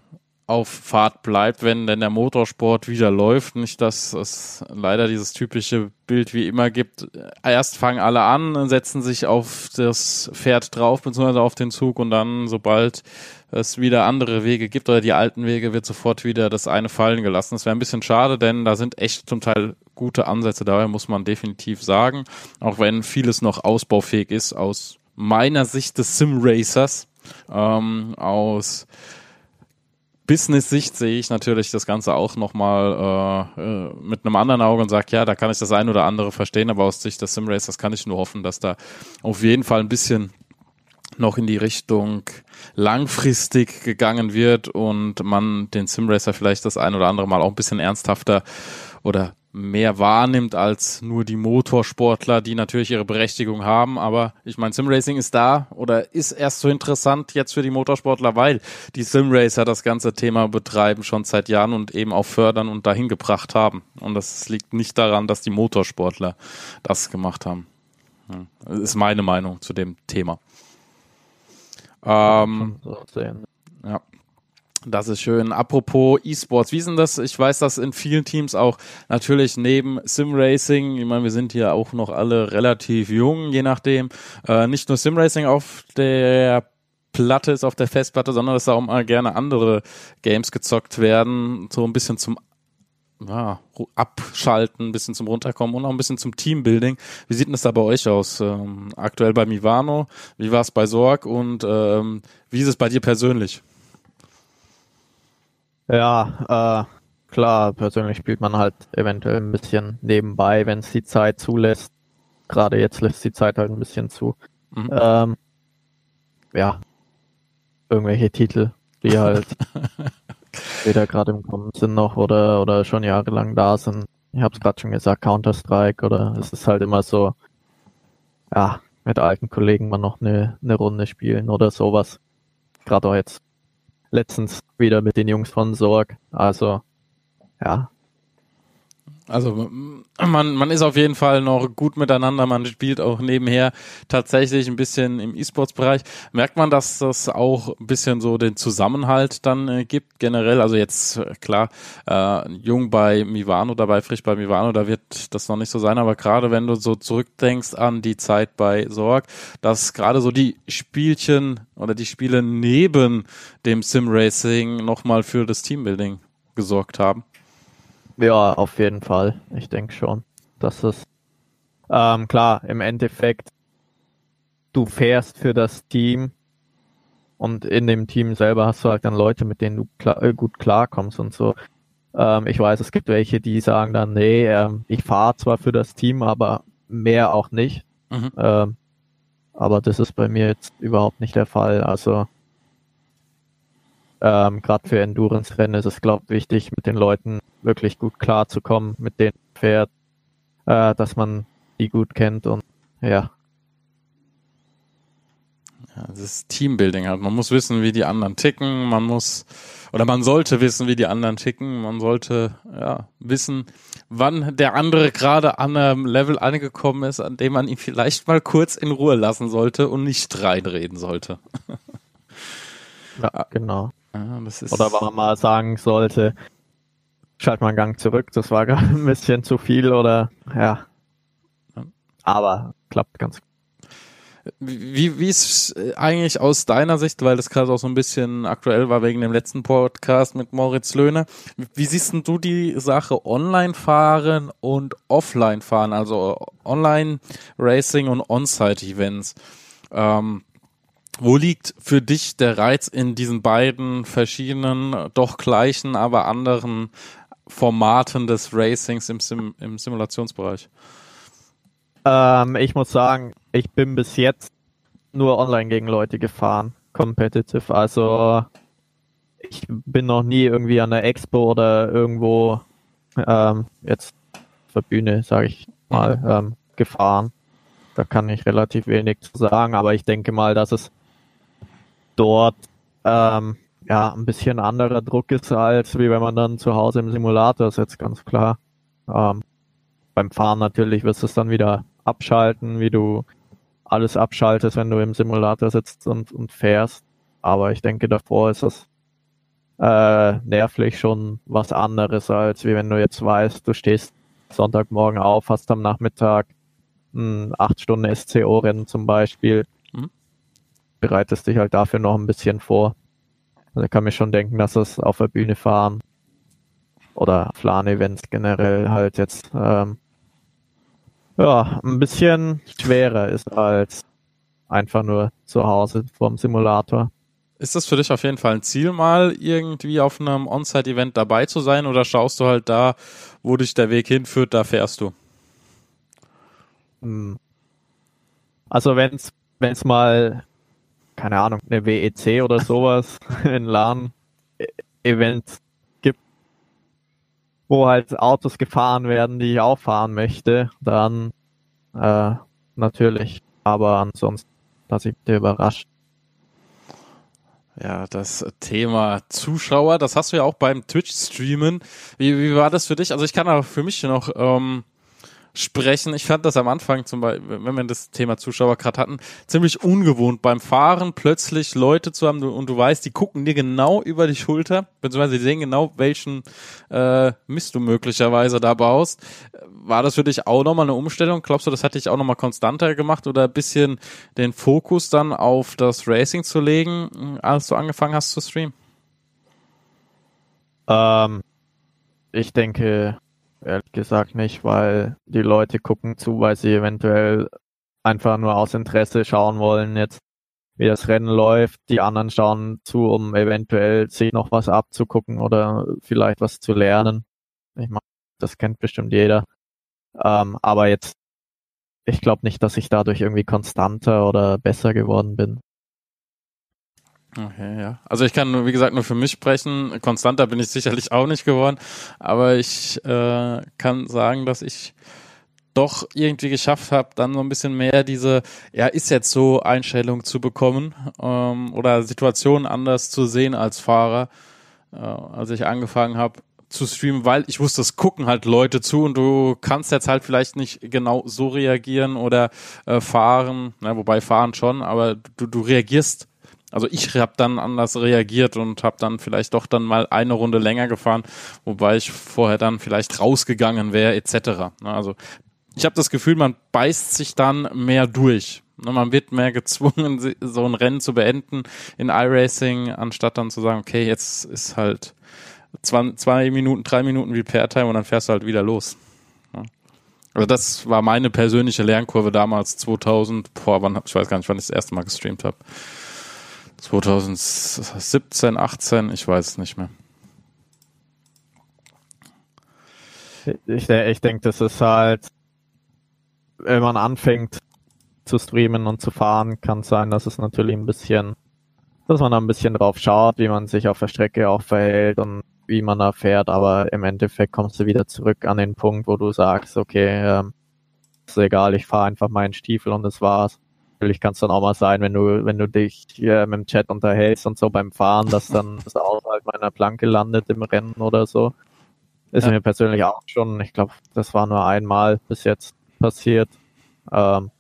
auf Fahrt bleibt, wenn denn der Motorsport wieder läuft. Nicht, dass es leider dieses typische Bild wie immer gibt. Erst fangen alle an, setzen sich auf das Pferd drauf, beziehungsweise auf den Zug und dann, sobald es wieder andere Wege gibt oder die alten Wege, wird sofort wieder das eine fallen gelassen. Das wäre ein bisschen schade, denn da sind echt zum Teil gute Ansätze dabei, muss man definitiv sagen. Auch wenn vieles noch ausbaufähig ist aus meiner Sicht des Sim-Racers, ähm, aus Business-Sicht sehe ich natürlich das Ganze auch nochmal äh, äh, mit einem anderen Auge und sage, ja, da kann ich das ein oder andere verstehen, aber aus Sicht des Simracers kann ich nur hoffen, dass da auf jeden Fall ein bisschen noch in die Richtung langfristig gegangen wird und man den Simracer vielleicht das ein oder andere Mal auch ein bisschen ernsthafter oder mehr wahrnimmt als nur die Motorsportler, die natürlich ihre Berechtigung haben. Aber ich meine, Simracing ist da oder ist erst so interessant jetzt für die Motorsportler, weil die Simracer das ganze Thema betreiben schon seit Jahren und eben auch fördern und dahin gebracht haben. Und das liegt nicht daran, dass die Motorsportler das gemacht haben. Das ist meine Meinung zu dem Thema. Ähm, ja. Das ist schön. Apropos E-Sports, wie ist denn das? Ich weiß, dass in vielen Teams auch natürlich neben Sim-Racing, ich meine, wir sind hier auch noch alle relativ jung, je nachdem, äh, nicht nur Sim-Racing auf der Platte ist, auf der Festplatte, sondern dass da auch mal gerne andere Games gezockt werden, so ein bisschen zum ja, abschalten, ein bisschen zum Runterkommen und auch ein bisschen zum Teambuilding. Wie sieht denn das da bei euch aus? Ähm, aktuell bei Mivano, wie war es bei Sorg und ähm, wie ist es bei dir persönlich? Ja, äh, klar, persönlich spielt man halt eventuell ein bisschen nebenbei, wenn es die Zeit zulässt. Gerade jetzt lässt die Zeit halt ein bisschen zu. Mhm. Ähm, ja, irgendwelche Titel, die halt weder gerade im Kommen sind noch oder, oder schon jahrelang da sind. Ich habe es gerade schon gesagt, Counter-Strike oder es ist halt immer so, ja, mit alten Kollegen mal noch eine, eine Runde spielen oder sowas. Gerade auch jetzt letztens wieder mit den Jungs von Sorg. Also, ja, also man, man ist auf jeden Fall noch gut miteinander, man spielt auch nebenher tatsächlich ein bisschen im E-Sports-Bereich. Merkt man, dass das auch ein bisschen so den Zusammenhalt dann äh, gibt, generell? Also jetzt, äh, klar, äh, jung bei Mivano dabei, frisch bei Mivano, da wird das noch nicht so sein, aber gerade wenn du so zurückdenkst an die Zeit bei Sorg, dass gerade so die Spielchen oder die Spiele neben dem Sim-Racing nochmal für das Teambuilding gesorgt haben. Ja, auf jeden Fall. Ich denke schon, dass es ähm, klar im Endeffekt du fährst für das Team und in dem Team selber hast du halt dann Leute, mit denen du klar, äh, gut klarkommst und so. Ähm, ich weiß, es gibt welche, die sagen dann, nee, ähm, ich fahre zwar für das Team, aber mehr auch nicht. Mhm. Ähm, aber das ist bei mir jetzt überhaupt nicht der Fall. Also ähm, Gerade für Endurance-Rennen ist es, glaube ich, wichtig, mit den Leuten wirklich gut klarzukommen, mit denen fährt, äh, dass man die gut kennt und ja. ja. Das ist Teambuilding halt. Man muss wissen, wie die anderen ticken. Man muss, oder man sollte wissen, wie die anderen ticken. Man sollte, ja, wissen, wann der andere gerade an einem Level angekommen ist, an dem man ihn vielleicht mal kurz in Ruhe lassen sollte und nicht reinreden sollte. ja, genau. Ja, Oder warum man mal sagen sollte, schalt mal einen Gang zurück, das war gerade ein bisschen zu viel oder ja. Aber klappt ganz gut. Wie, wie ist eigentlich aus deiner Sicht, weil das gerade auch so ein bisschen aktuell war wegen dem letzten Podcast mit Moritz Löhne, wie siehst du die Sache online fahren und offline fahren, also Online Racing und On-Site Events? Ähm, wo liegt für dich der Reiz in diesen beiden verschiedenen, doch gleichen, aber anderen Formaten des Racings im, Sim im Simulationsbereich? Ähm, ich muss sagen, ich bin bis jetzt nur online gegen Leute gefahren, competitive. Also ich bin noch nie irgendwie an der Expo oder irgendwo ähm, jetzt für Bühne, sage ich mal, mhm. ähm, gefahren. Da kann ich relativ wenig zu sagen, aber ich denke mal, dass es dort ähm, ja ein bisschen anderer Druck ist, als wie wenn man dann zu Hause im Simulator sitzt, ganz klar. Ähm, beim Fahren natürlich wirst du es dann wieder abschalten, wie du alles abschaltest, wenn du im Simulator sitzt und, und fährst. Aber ich denke, davor ist es äh, nervlich schon was anderes, als wie wenn du jetzt weißt, du stehst Sonntagmorgen auf, hast am Nachmittag ein 8 Stunden SCO-Rennen zum Beispiel bereitest dich halt dafür noch ein bisschen vor. Also ich kann mir schon denken, dass es auf der Bühne fahren oder Flan-Events generell halt jetzt ähm, ja, ein bisschen schwerer ist als einfach nur zu Hause vorm Simulator. Ist das für dich auf jeden Fall ein Ziel, mal irgendwie auf einem On-Site-Event dabei zu sein oder schaust du halt da, wo dich der Weg hinführt, da fährst du? Hm. Also wenn es mal keine Ahnung, eine WEC oder sowas in LAN-Event gibt, wo halt Autos gefahren werden, die ich auch fahren möchte, dann äh, natürlich. Aber ansonsten, dass ich bitte überrascht. Ja, das Thema Zuschauer, das hast du ja auch beim Twitch-Streamen. Wie, wie war das für dich? Also ich kann aber für mich noch ähm, sprechen. Ich fand das am Anfang zum Beispiel, wenn wir das Thema Zuschauer gerade hatten, ziemlich ungewohnt beim Fahren plötzlich Leute zu haben und du weißt, die gucken dir genau über die Schulter, beziehungsweise die sehen genau, welchen äh, Mist du möglicherweise da baust. War das für dich auch nochmal eine Umstellung? Glaubst du, das hat dich auch nochmal konstanter gemacht oder ein bisschen den Fokus dann auf das Racing zu legen, als du angefangen hast zu streamen? Ähm, ich denke ehrlich gesagt nicht, weil die Leute gucken zu, weil sie eventuell einfach nur aus Interesse schauen wollen jetzt, wie das Rennen läuft. Die anderen schauen zu, um eventuell sich noch was abzugucken oder vielleicht was zu lernen. Ich meine, das kennt bestimmt jeder. Ähm, aber jetzt, ich glaube nicht, dass ich dadurch irgendwie konstanter oder besser geworden bin. Okay, ja. Also ich kann nur, wie gesagt, nur für mich sprechen. Konstanter bin ich sicherlich auch nicht geworden, aber ich äh, kann sagen, dass ich doch irgendwie geschafft habe, dann so ein bisschen mehr diese, ja, ist jetzt so Einstellung zu bekommen ähm, oder Situationen anders zu sehen als Fahrer, äh, als ich angefangen habe zu streamen, weil ich wusste, es gucken halt Leute zu und du kannst jetzt halt vielleicht nicht genau so reagieren oder äh, fahren, na, wobei fahren schon, aber du, du reagierst also ich habe dann anders reagiert und habe dann vielleicht doch dann mal eine Runde länger gefahren, wobei ich vorher dann vielleicht rausgegangen wäre etc. Ne, also ich habe das Gefühl, man beißt sich dann mehr durch. Ne, man wird mehr gezwungen, so ein Rennen zu beenden in iRacing, anstatt dann zu sagen, okay, jetzt ist halt zwei, zwei Minuten, drei Minuten Repair-Time und dann fährst du halt wieder los. Also das war meine persönliche Lernkurve damals 2000, boah, wann, ich weiß gar nicht, wann ich das erste Mal gestreamt habe. 2017, 18, ich weiß es nicht mehr. Ich, ich denke, das ist halt, wenn man anfängt zu streamen und zu fahren, kann es sein, dass es natürlich ein bisschen, dass man da ein bisschen drauf schaut, wie man sich auf der Strecke auch verhält und wie man da fährt, aber im Endeffekt kommst du wieder zurück an den Punkt, wo du sagst, okay, ähm, ist egal, ich fahre einfach meinen Stiefel und das war's natürlich kann es dann auch mal sein, wenn du, wenn du dich hier mit dem Chat unterhältst und so beim Fahren, dass dann das außerhalb meiner Planke landet im Rennen oder so. Ist ja. mir persönlich auch schon, ich glaube, das war nur einmal bis jetzt passiert. Ähm,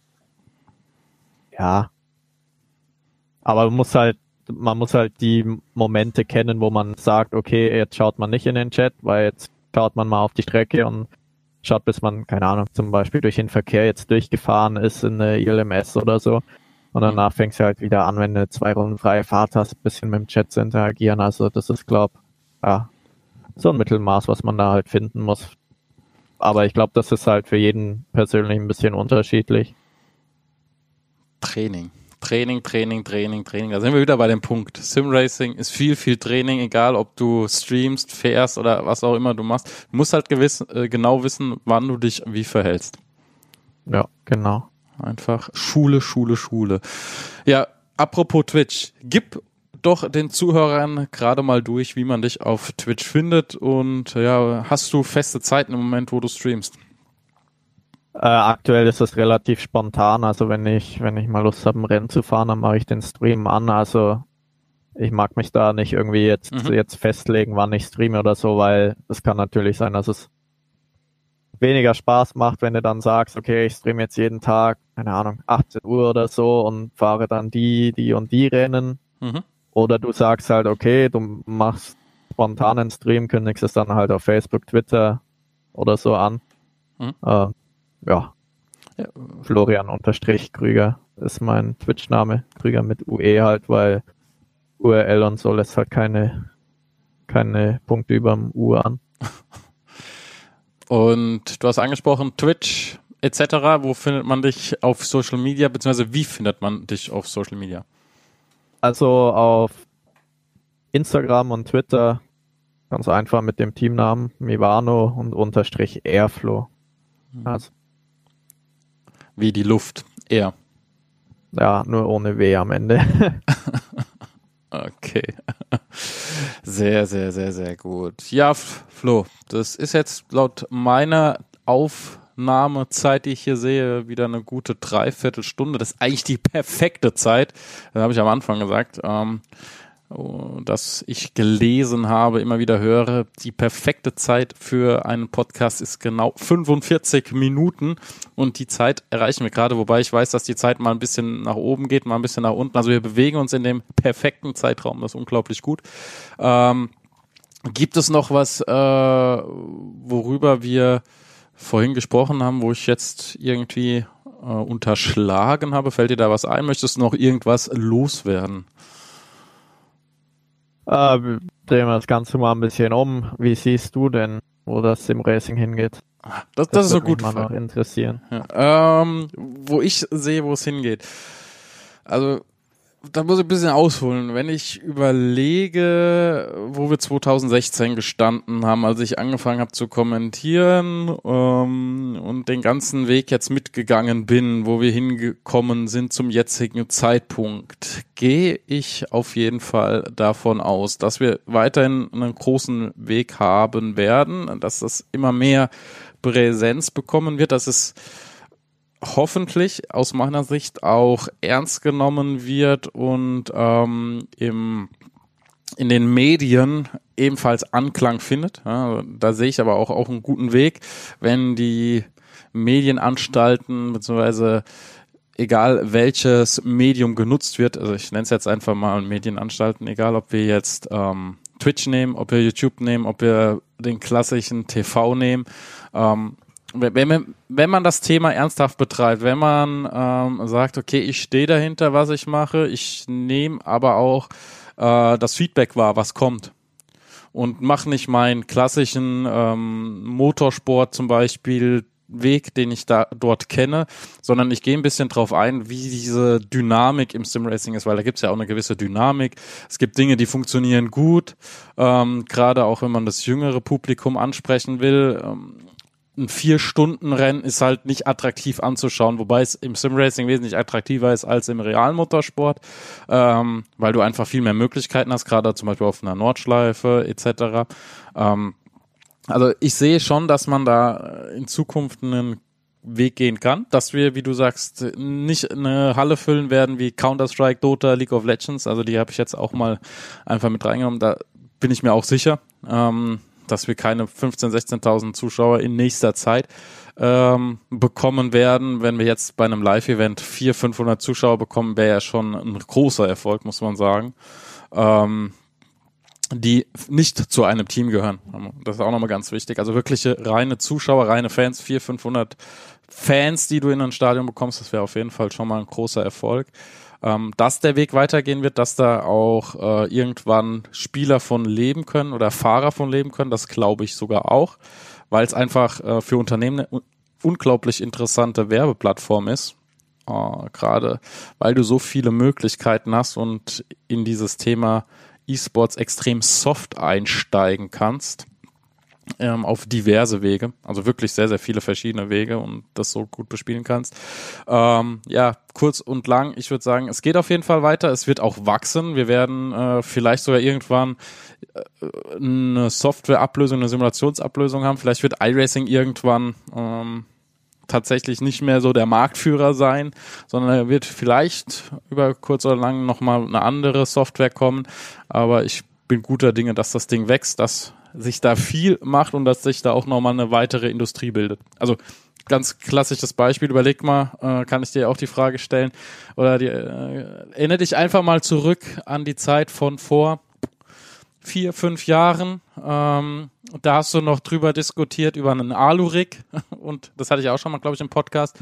ja. Aber man muss halt, man muss halt die Momente kennen, wo man sagt, okay, jetzt schaut man nicht in den Chat, weil jetzt schaut man mal auf die Strecke und schaut, bis man, keine Ahnung, zum Beispiel durch den Verkehr jetzt durchgefahren ist in eine ILMS oder so. Und danach fängst du halt wieder an, wenn du zwei Runden freie Fahrt hast, ein bisschen mit dem Chat zu interagieren. Also das ist, glaub, ja, so ein Mittelmaß, was man da halt finden muss. Aber ich glaube, das ist halt für jeden persönlich ein bisschen unterschiedlich. Training. Training, Training, Training, Training. Da sind wir wieder bei dem Punkt. Simracing ist viel, viel Training, egal ob du streamst, fährst oder was auch immer du machst. Du musst halt gewiss, äh, genau wissen, wann du dich wie verhältst. Ja, genau. Einfach Schule, Schule, Schule. Ja, apropos Twitch, gib doch den Zuhörern gerade mal durch, wie man dich auf Twitch findet und ja, hast du feste Zeiten im Moment, wo du streamst? Äh, aktuell ist es relativ spontan. Also wenn ich, wenn ich mal Lust habe, ein Rennen zu fahren, dann mache ich den Stream an. Also ich mag mich da nicht irgendwie jetzt, mhm. jetzt festlegen, wann ich streame oder so, weil es kann natürlich sein, dass es weniger Spaß macht, wenn du dann sagst, okay, ich streame jetzt jeden Tag, keine Ahnung, 18 Uhr oder so und fahre dann die, die und die Rennen. Mhm. Oder du sagst halt, okay, du machst spontanen Stream, kündigst es dann halt auf Facebook, Twitter oder so an. Mhm. Äh, ja. Florian unterstrich Krüger ist mein Twitch-Name. Krüger mit UE halt, weil URL und so lässt halt keine, keine Punkte über dem U an. Und du hast angesprochen, Twitch etc. Wo findet man dich auf Social Media, beziehungsweise wie findet man dich auf Social Media? Also auf Instagram und Twitter ganz einfach mit dem Teamnamen Mivano und unterstrich Airflow. Mhm. Also wie die Luft. Er. Ja, nur ohne W am Ende. okay. Sehr, sehr, sehr, sehr gut. Ja, Flo, das ist jetzt laut meiner Aufnahmezeit, die ich hier sehe, wieder eine gute Dreiviertelstunde. Das ist eigentlich die perfekte Zeit. Das habe ich am Anfang gesagt. Ähm, das ich gelesen habe, immer wieder höre, die perfekte Zeit für einen Podcast ist genau 45 Minuten und die Zeit erreichen wir gerade, wobei ich weiß, dass die Zeit mal ein bisschen nach oben geht, mal ein bisschen nach unten. Also wir bewegen uns in dem perfekten Zeitraum, das ist unglaublich gut. Ähm, gibt es noch was, äh, worüber wir vorhin gesprochen haben, wo ich jetzt irgendwie äh, unterschlagen habe? Fällt dir da was ein? Möchtest du noch irgendwas loswerden? Äh, drehen wir das Ganze mal ein bisschen um. Wie siehst du denn wo das Sim Racing hingeht. Das, das, das ist so gut. Mich mal noch interessieren. Ja. Ähm, wo ich sehe, wo es hingeht. Also da muss ich ein bisschen ausholen. Wenn ich überlege, wo wir 2016 gestanden haben, als ich angefangen habe zu kommentieren ähm, und den ganzen Weg jetzt mitgegangen bin, wo wir hingekommen sind zum jetzigen Zeitpunkt, gehe ich auf jeden Fall davon aus, dass wir weiterhin einen großen Weg haben werden, dass das immer mehr Präsenz bekommen wird, dass es hoffentlich aus meiner Sicht auch ernst genommen wird und ähm, im, in den Medien ebenfalls Anklang findet. Ja, da sehe ich aber auch, auch einen guten Weg, wenn die Medienanstalten beziehungsweise egal welches Medium genutzt wird, also ich nenne es jetzt einfach mal Medienanstalten, egal ob wir jetzt ähm, Twitch nehmen, ob wir YouTube nehmen, ob wir den klassischen TV nehmen, ähm, wenn, wenn man das Thema ernsthaft betreibt, wenn man ähm, sagt, okay, ich stehe dahinter, was ich mache, ich nehme aber auch äh, das Feedback wahr, was kommt und mache nicht meinen klassischen ähm, Motorsport zum Beispiel Weg, den ich da dort kenne, sondern ich gehe ein bisschen drauf ein, wie diese Dynamik im Simracing ist, weil da gibt es ja auch eine gewisse Dynamik. Es gibt Dinge, die funktionieren gut, ähm, gerade auch wenn man das jüngere Publikum ansprechen will. Ähm, ein Vier-Stunden-Rennen ist halt nicht attraktiv anzuschauen, wobei es im Sim-Racing wesentlich attraktiver ist als im realen Motorsport, ähm, weil du einfach viel mehr Möglichkeiten hast, gerade zum Beispiel auf einer Nordschleife etc. Ähm, also ich sehe schon, dass man da in Zukunft einen Weg gehen kann, dass wir, wie du sagst, nicht eine Halle füllen werden wie Counter-Strike, Dota, League of Legends. Also die habe ich jetzt auch mal einfach mit reingenommen. Da bin ich mir auch sicher. Ähm, dass wir keine 15.000, 16.000 Zuschauer in nächster Zeit ähm, bekommen werden. Wenn wir jetzt bei einem Live-Event 400, 500 Zuschauer bekommen, wäre ja schon ein großer Erfolg, muss man sagen. Ähm, die nicht zu einem Team gehören. Das ist auch nochmal ganz wichtig. Also wirkliche reine Zuschauer, reine Fans, 400, 500 Fans, die du in ein Stadion bekommst, das wäre auf jeden Fall schon mal ein großer Erfolg ähm, dass der Weg weitergehen wird, dass da auch äh, irgendwann Spieler von leben können oder Fahrer von leben können, das glaube ich sogar auch, weil es einfach äh, für Unternehmen eine unglaublich interessante Werbeplattform ist. Äh, Gerade weil du so viele Möglichkeiten hast und in dieses Thema E-Sports extrem soft einsteigen kannst ähm, auf diverse Wege, also wirklich sehr, sehr viele verschiedene Wege und das so gut bespielen kannst. Ähm, ja, kurz und lang, ich würde sagen, es geht auf jeden Fall weiter, es wird auch wachsen. Wir werden äh, vielleicht sogar irgendwann äh, eine Softwareablösung, eine Simulationsablösung haben. Vielleicht wird iRacing irgendwann ähm, tatsächlich nicht mehr so der Marktführer sein, sondern er wird vielleicht über kurz oder lang nochmal eine andere Software kommen. Aber ich bin guter Dinge, dass das Ding wächst, dass sich da viel macht und dass sich da auch nochmal eine weitere Industrie bildet. Also ganz klassisches Beispiel, überleg mal, äh, kann ich dir auch die Frage stellen, oder die, äh, erinnere dich einfach mal zurück an die Zeit von vor vier, fünf Jahren. Ähm, da hast du noch drüber diskutiert über einen Alu-Rig und das hatte ich auch schon mal, glaube ich, im Podcast,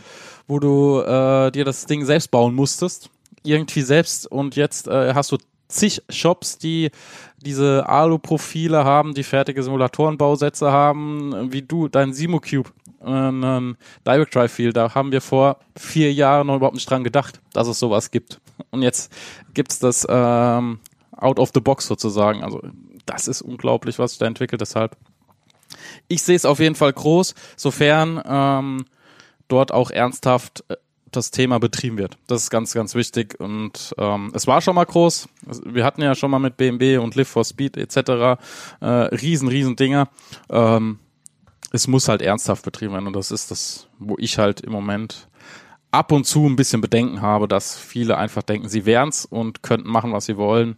wo du äh, dir das Ding selbst bauen musstest. Irgendwie selbst und jetzt äh, hast du zig Shops, die diese Alu-Profile haben, die fertige Simulatorenbausätze haben, wie du, dein SimoCube, einen Direct Drive Field, da haben wir vor vier Jahren noch überhaupt nicht dran gedacht, dass es sowas gibt. Und jetzt gibt's das ähm, out of the box sozusagen. Also das ist unglaublich, was sich da entwickelt. Deshalb, ich sehe es auf jeden Fall groß, sofern ähm, dort auch ernsthaft äh, das Thema betrieben wird. Das ist ganz, ganz wichtig. Und ähm, es war schon mal groß. Wir hatten ja schon mal mit BMW und Live for Speed etc. Äh, riesen, riesen Dinger. Ähm, es muss halt ernsthaft betrieben werden. Und das ist das, wo ich halt im Moment ab und zu ein bisschen Bedenken habe, dass viele einfach denken, sie wären's und könnten machen, was sie wollen.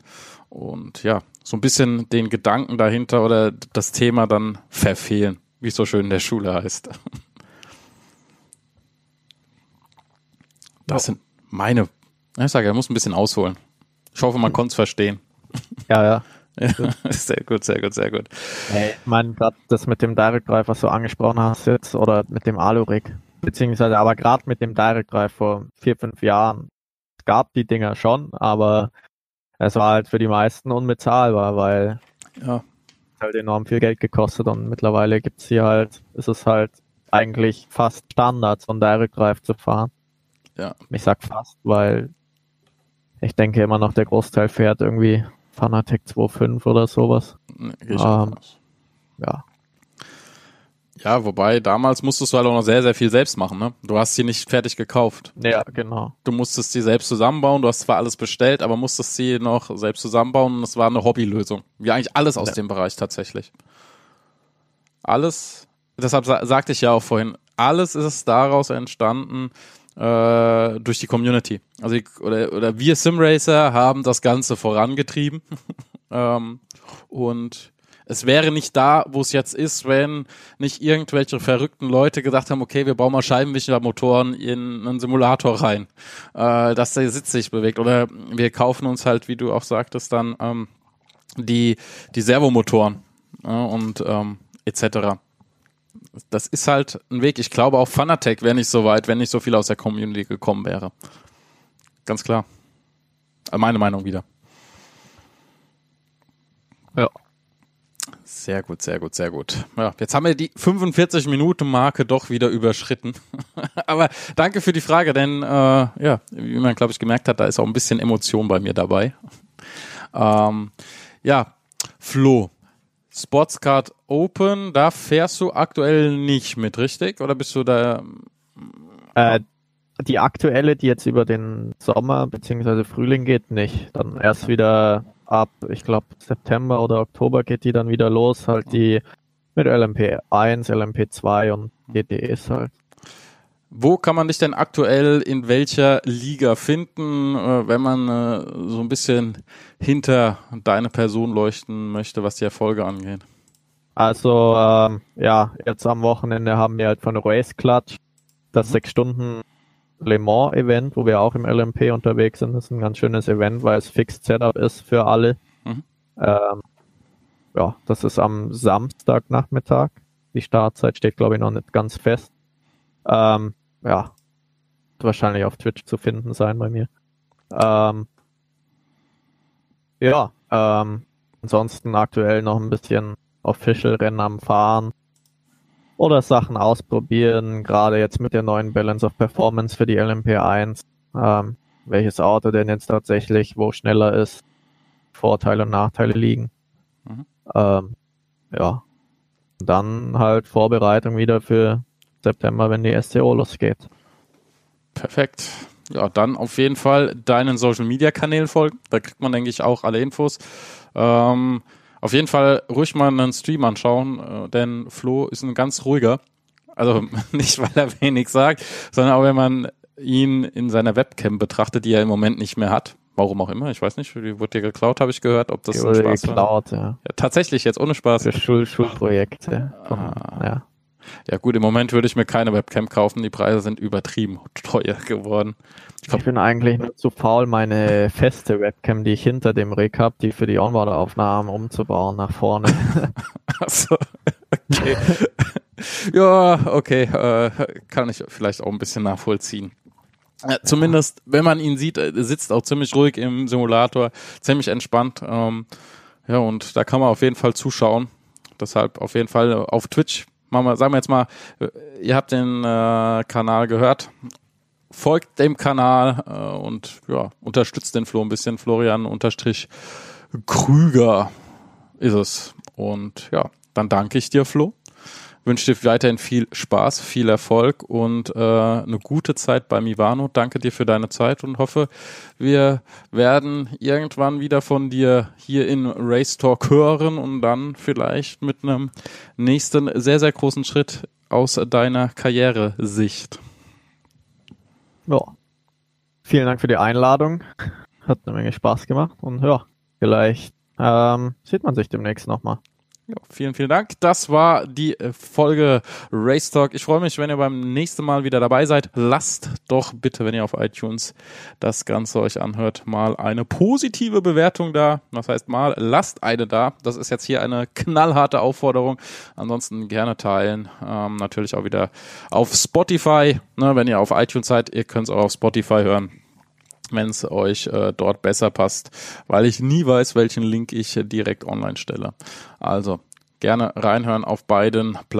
Und ja, so ein bisschen den Gedanken dahinter oder das Thema dann verfehlen, wie es so schön in der Schule heißt. Das sind meine. Ich sage, er muss ein bisschen ausholen. Ich hoffe, man konnte es verstehen. Ja, ja. ja. Sehr gut, sehr gut, sehr gut. Hey, ich meine, gerade das mit dem Direct Drive, was du angesprochen hast jetzt, oder mit dem Alurig, beziehungsweise aber gerade mit dem Direct Drive vor vier, fünf Jahren, es gab die Dinger schon, aber es war halt für die meisten unbezahlbar, weil ja. halt enorm viel Geld gekostet und mittlerweile gibt's hier halt, ist es halt eigentlich fast Standard, so ein Direct Drive zu fahren. Ja. Ich sag fast, weil ich denke immer noch, der Großteil fährt irgendwie Fanatec 2.5 oder sowas. Nee, Ähm. Ja. Ja, wobei damals musstest du halt auch noch sehr, sehr viel selbst machen, ne? Du hast sie nicht fertig gekauft. Ja, genau. Du musstest sie selbst zusammenbauen, du hast zwar alles bestellt, aber musstest sie noch selbst zusammenbauen und es war eine Hobbylösung. Wie eigentlich alles aus Ja. dem Bereich tatsächlich. Alles, deshalb sa sagte ich ja auch vorhin, alles ist daraus entstanden äh, durch die Community. Also die, oder, oder wir Simracer haben das Ganze vorangetrieben. ähm, und es wäre nicht da, wo es jetzt ist, wenn nicht irgendwelche verrückten Leute gedacht haben, okay, wir bauen mal Scheibenwischermotoren in einen Simulator rein, äh, dass der Sitz sich bewegt. Oder wir kaufen uns halt, wie du auch sagtest, dann ähm, die, die Servomotoren ja, und ähm, etc. Das ist halt ein Weg. Ich glaube auch Fanatec wäre nicht so weit, wenn nicht so viel aus der Community gekommen wäre. Ganz klar. Äh, Meine Meinung wieder. Ja. Sehr gut, sehr gut, sehr gut. Ja, jetzt haben wir die 45 Minuten Marke doch wieder überschritten. Aber danke für die Frage, denn äh, ja, wie man glaube ich gemerkt hat, da ist auch ein bisschen Emotion bei mir dabei. Ähm, ja, Flo, Sportscard Open, da fährst du aktuell nicht mit, richtig? Oder bist du da? Äh, die aktuelle, die jetzt über den Sommer bzw. Frühling geht, nicht. Dann erst wieder ab, ich glaube, September oder Oktober geht die dann wieder los. Halt die mit LMP1, LMP2 und GTEs halt. Wo kann man dich denn aktuell in welcher Liga finden, äh, wenn man äh, so ein bisschen hinter deine Person leuchten möchte, was die Erfolge angeht? Also, ähm, ja, jetzt am Wochenende haben wir halt von Race Clutch das 6 Stunden Le Mans Event, wo wir auch im LMP unterwegs sind. Das ist ein ganz schönes Event, weil es Fixed Setup ist für alle. Mhm. Ähm, ja, das ist am Samstagnachmittag. Die Startzeit steht, glaube ich, noch nicht ganz fest. Ähm, ja, wahrscheinlich auf Twitch zu finden sein bei mir. Ähm, ja, ähm, ansonsten aktuell noch ein bisschen Official-Rennen am Fahren oder Sachen ausprobieren, gerade jetzt mit der neuen Balance of Performance für die LMP1, ähm, welches Auto denn jetzt tatsächlich wo schneller ist, Vorteile und Nachteile liegen. Mhm. Ähm, ja, dann halt Vorbereitung wieder für September, wenn die STO losgeht. Perfekt. Ja, dann auf jeden Fall deinen Social Media Kanälen folgen. Da kriegt man, denke ich, auch alle Infos. Ähm, auf jeden Fall ruhig mal einen Stream anschauen, äh, denn Flo ist ein ganz ruhiger. Also nicht, weil er wenig sagt, sondern auch wenn man ihn in seiner Webcam betrachtet, die er im Moment nicht mehr hat. Warum auch immer, ich weiß nicht, die wurde dir geklaut, habe ich gehört, ob das Die wurde Spaß war. geklaut, ja. Ja, tatsächlich, jetzt ohne Spaß. Für Schul Schulprojekte. Ah. ja. Ja gut, im Moment würde ich mir keine Webcam kaufen, die Preise sind übertrieben teuer geworden. Ich bin eigentlich nur zu faul, meine feste Webcam, die ich hinter dem Rig habe, die für die Onboard-Aufnahmen umzubauen nach vorne. Achso, okay. ja, okay, äh, kann ich vielleicht auch ein bisschen nachvollziehen. Ja, zumindest, wenn man ihn sieht, er sitzt auch ziemlich ruhig im Simulator, ziemlich entspannt. Ähm, ja, und da kann man auf jeden Fall zuschauen. Deshalb auf jeden Fall auf Twitch. Machen wir, sagen wir jetzt mal, äh, ihr habt den äh, Kanal gehört. Folgt dem Kanal äh, und ja, unterstützt den Flo ein bisschen. Florian unterstrich Krüger ist es. Und ja, dann danke ich dir, Flo. Wünsche dir weiterhin viel Spaß, viel Erfolg und äh, eine gute Zeit beim Ivano. Danke dir für deine Zeit und hoffe, wir werden irgendwann wieder von dir hier in Race Talk hören und dann vielleicht mit einem nächsten sehr, sehr großen Schritt aus deiner Karrieresicht. ja. Vielen Dank für die Einladung. Hat eine Menge Spaß gemacht und ja, vielleicht ähm, sieht man sich demnächst nochmal. Ja, vielen, vielen Dank. Das war die äh, Folge Race Talk. Ich freue mich, wenn ihr beim nächsten Mal wieder dabei seid. Lasst doch bitte, wenn ihr auf iTunes das Ganze euch anhört, mal eine positive Bewertung da. Das heißt mal, lasst eine da. Das ist jetzt hier eine knallharte Aufforderung. Ansonsten gerne teilen. Ähm, natürlich auch wieder auf Spotify. Ne, wenn ihr auf iTunes seid, ihr könnt es auch auf Spotify hören wenn es euch äh, dort besser passt, weil ich nie weiß, welchen Link ich äh, direkt online stelle. Also gerne reinhören auf beiden Plattformen.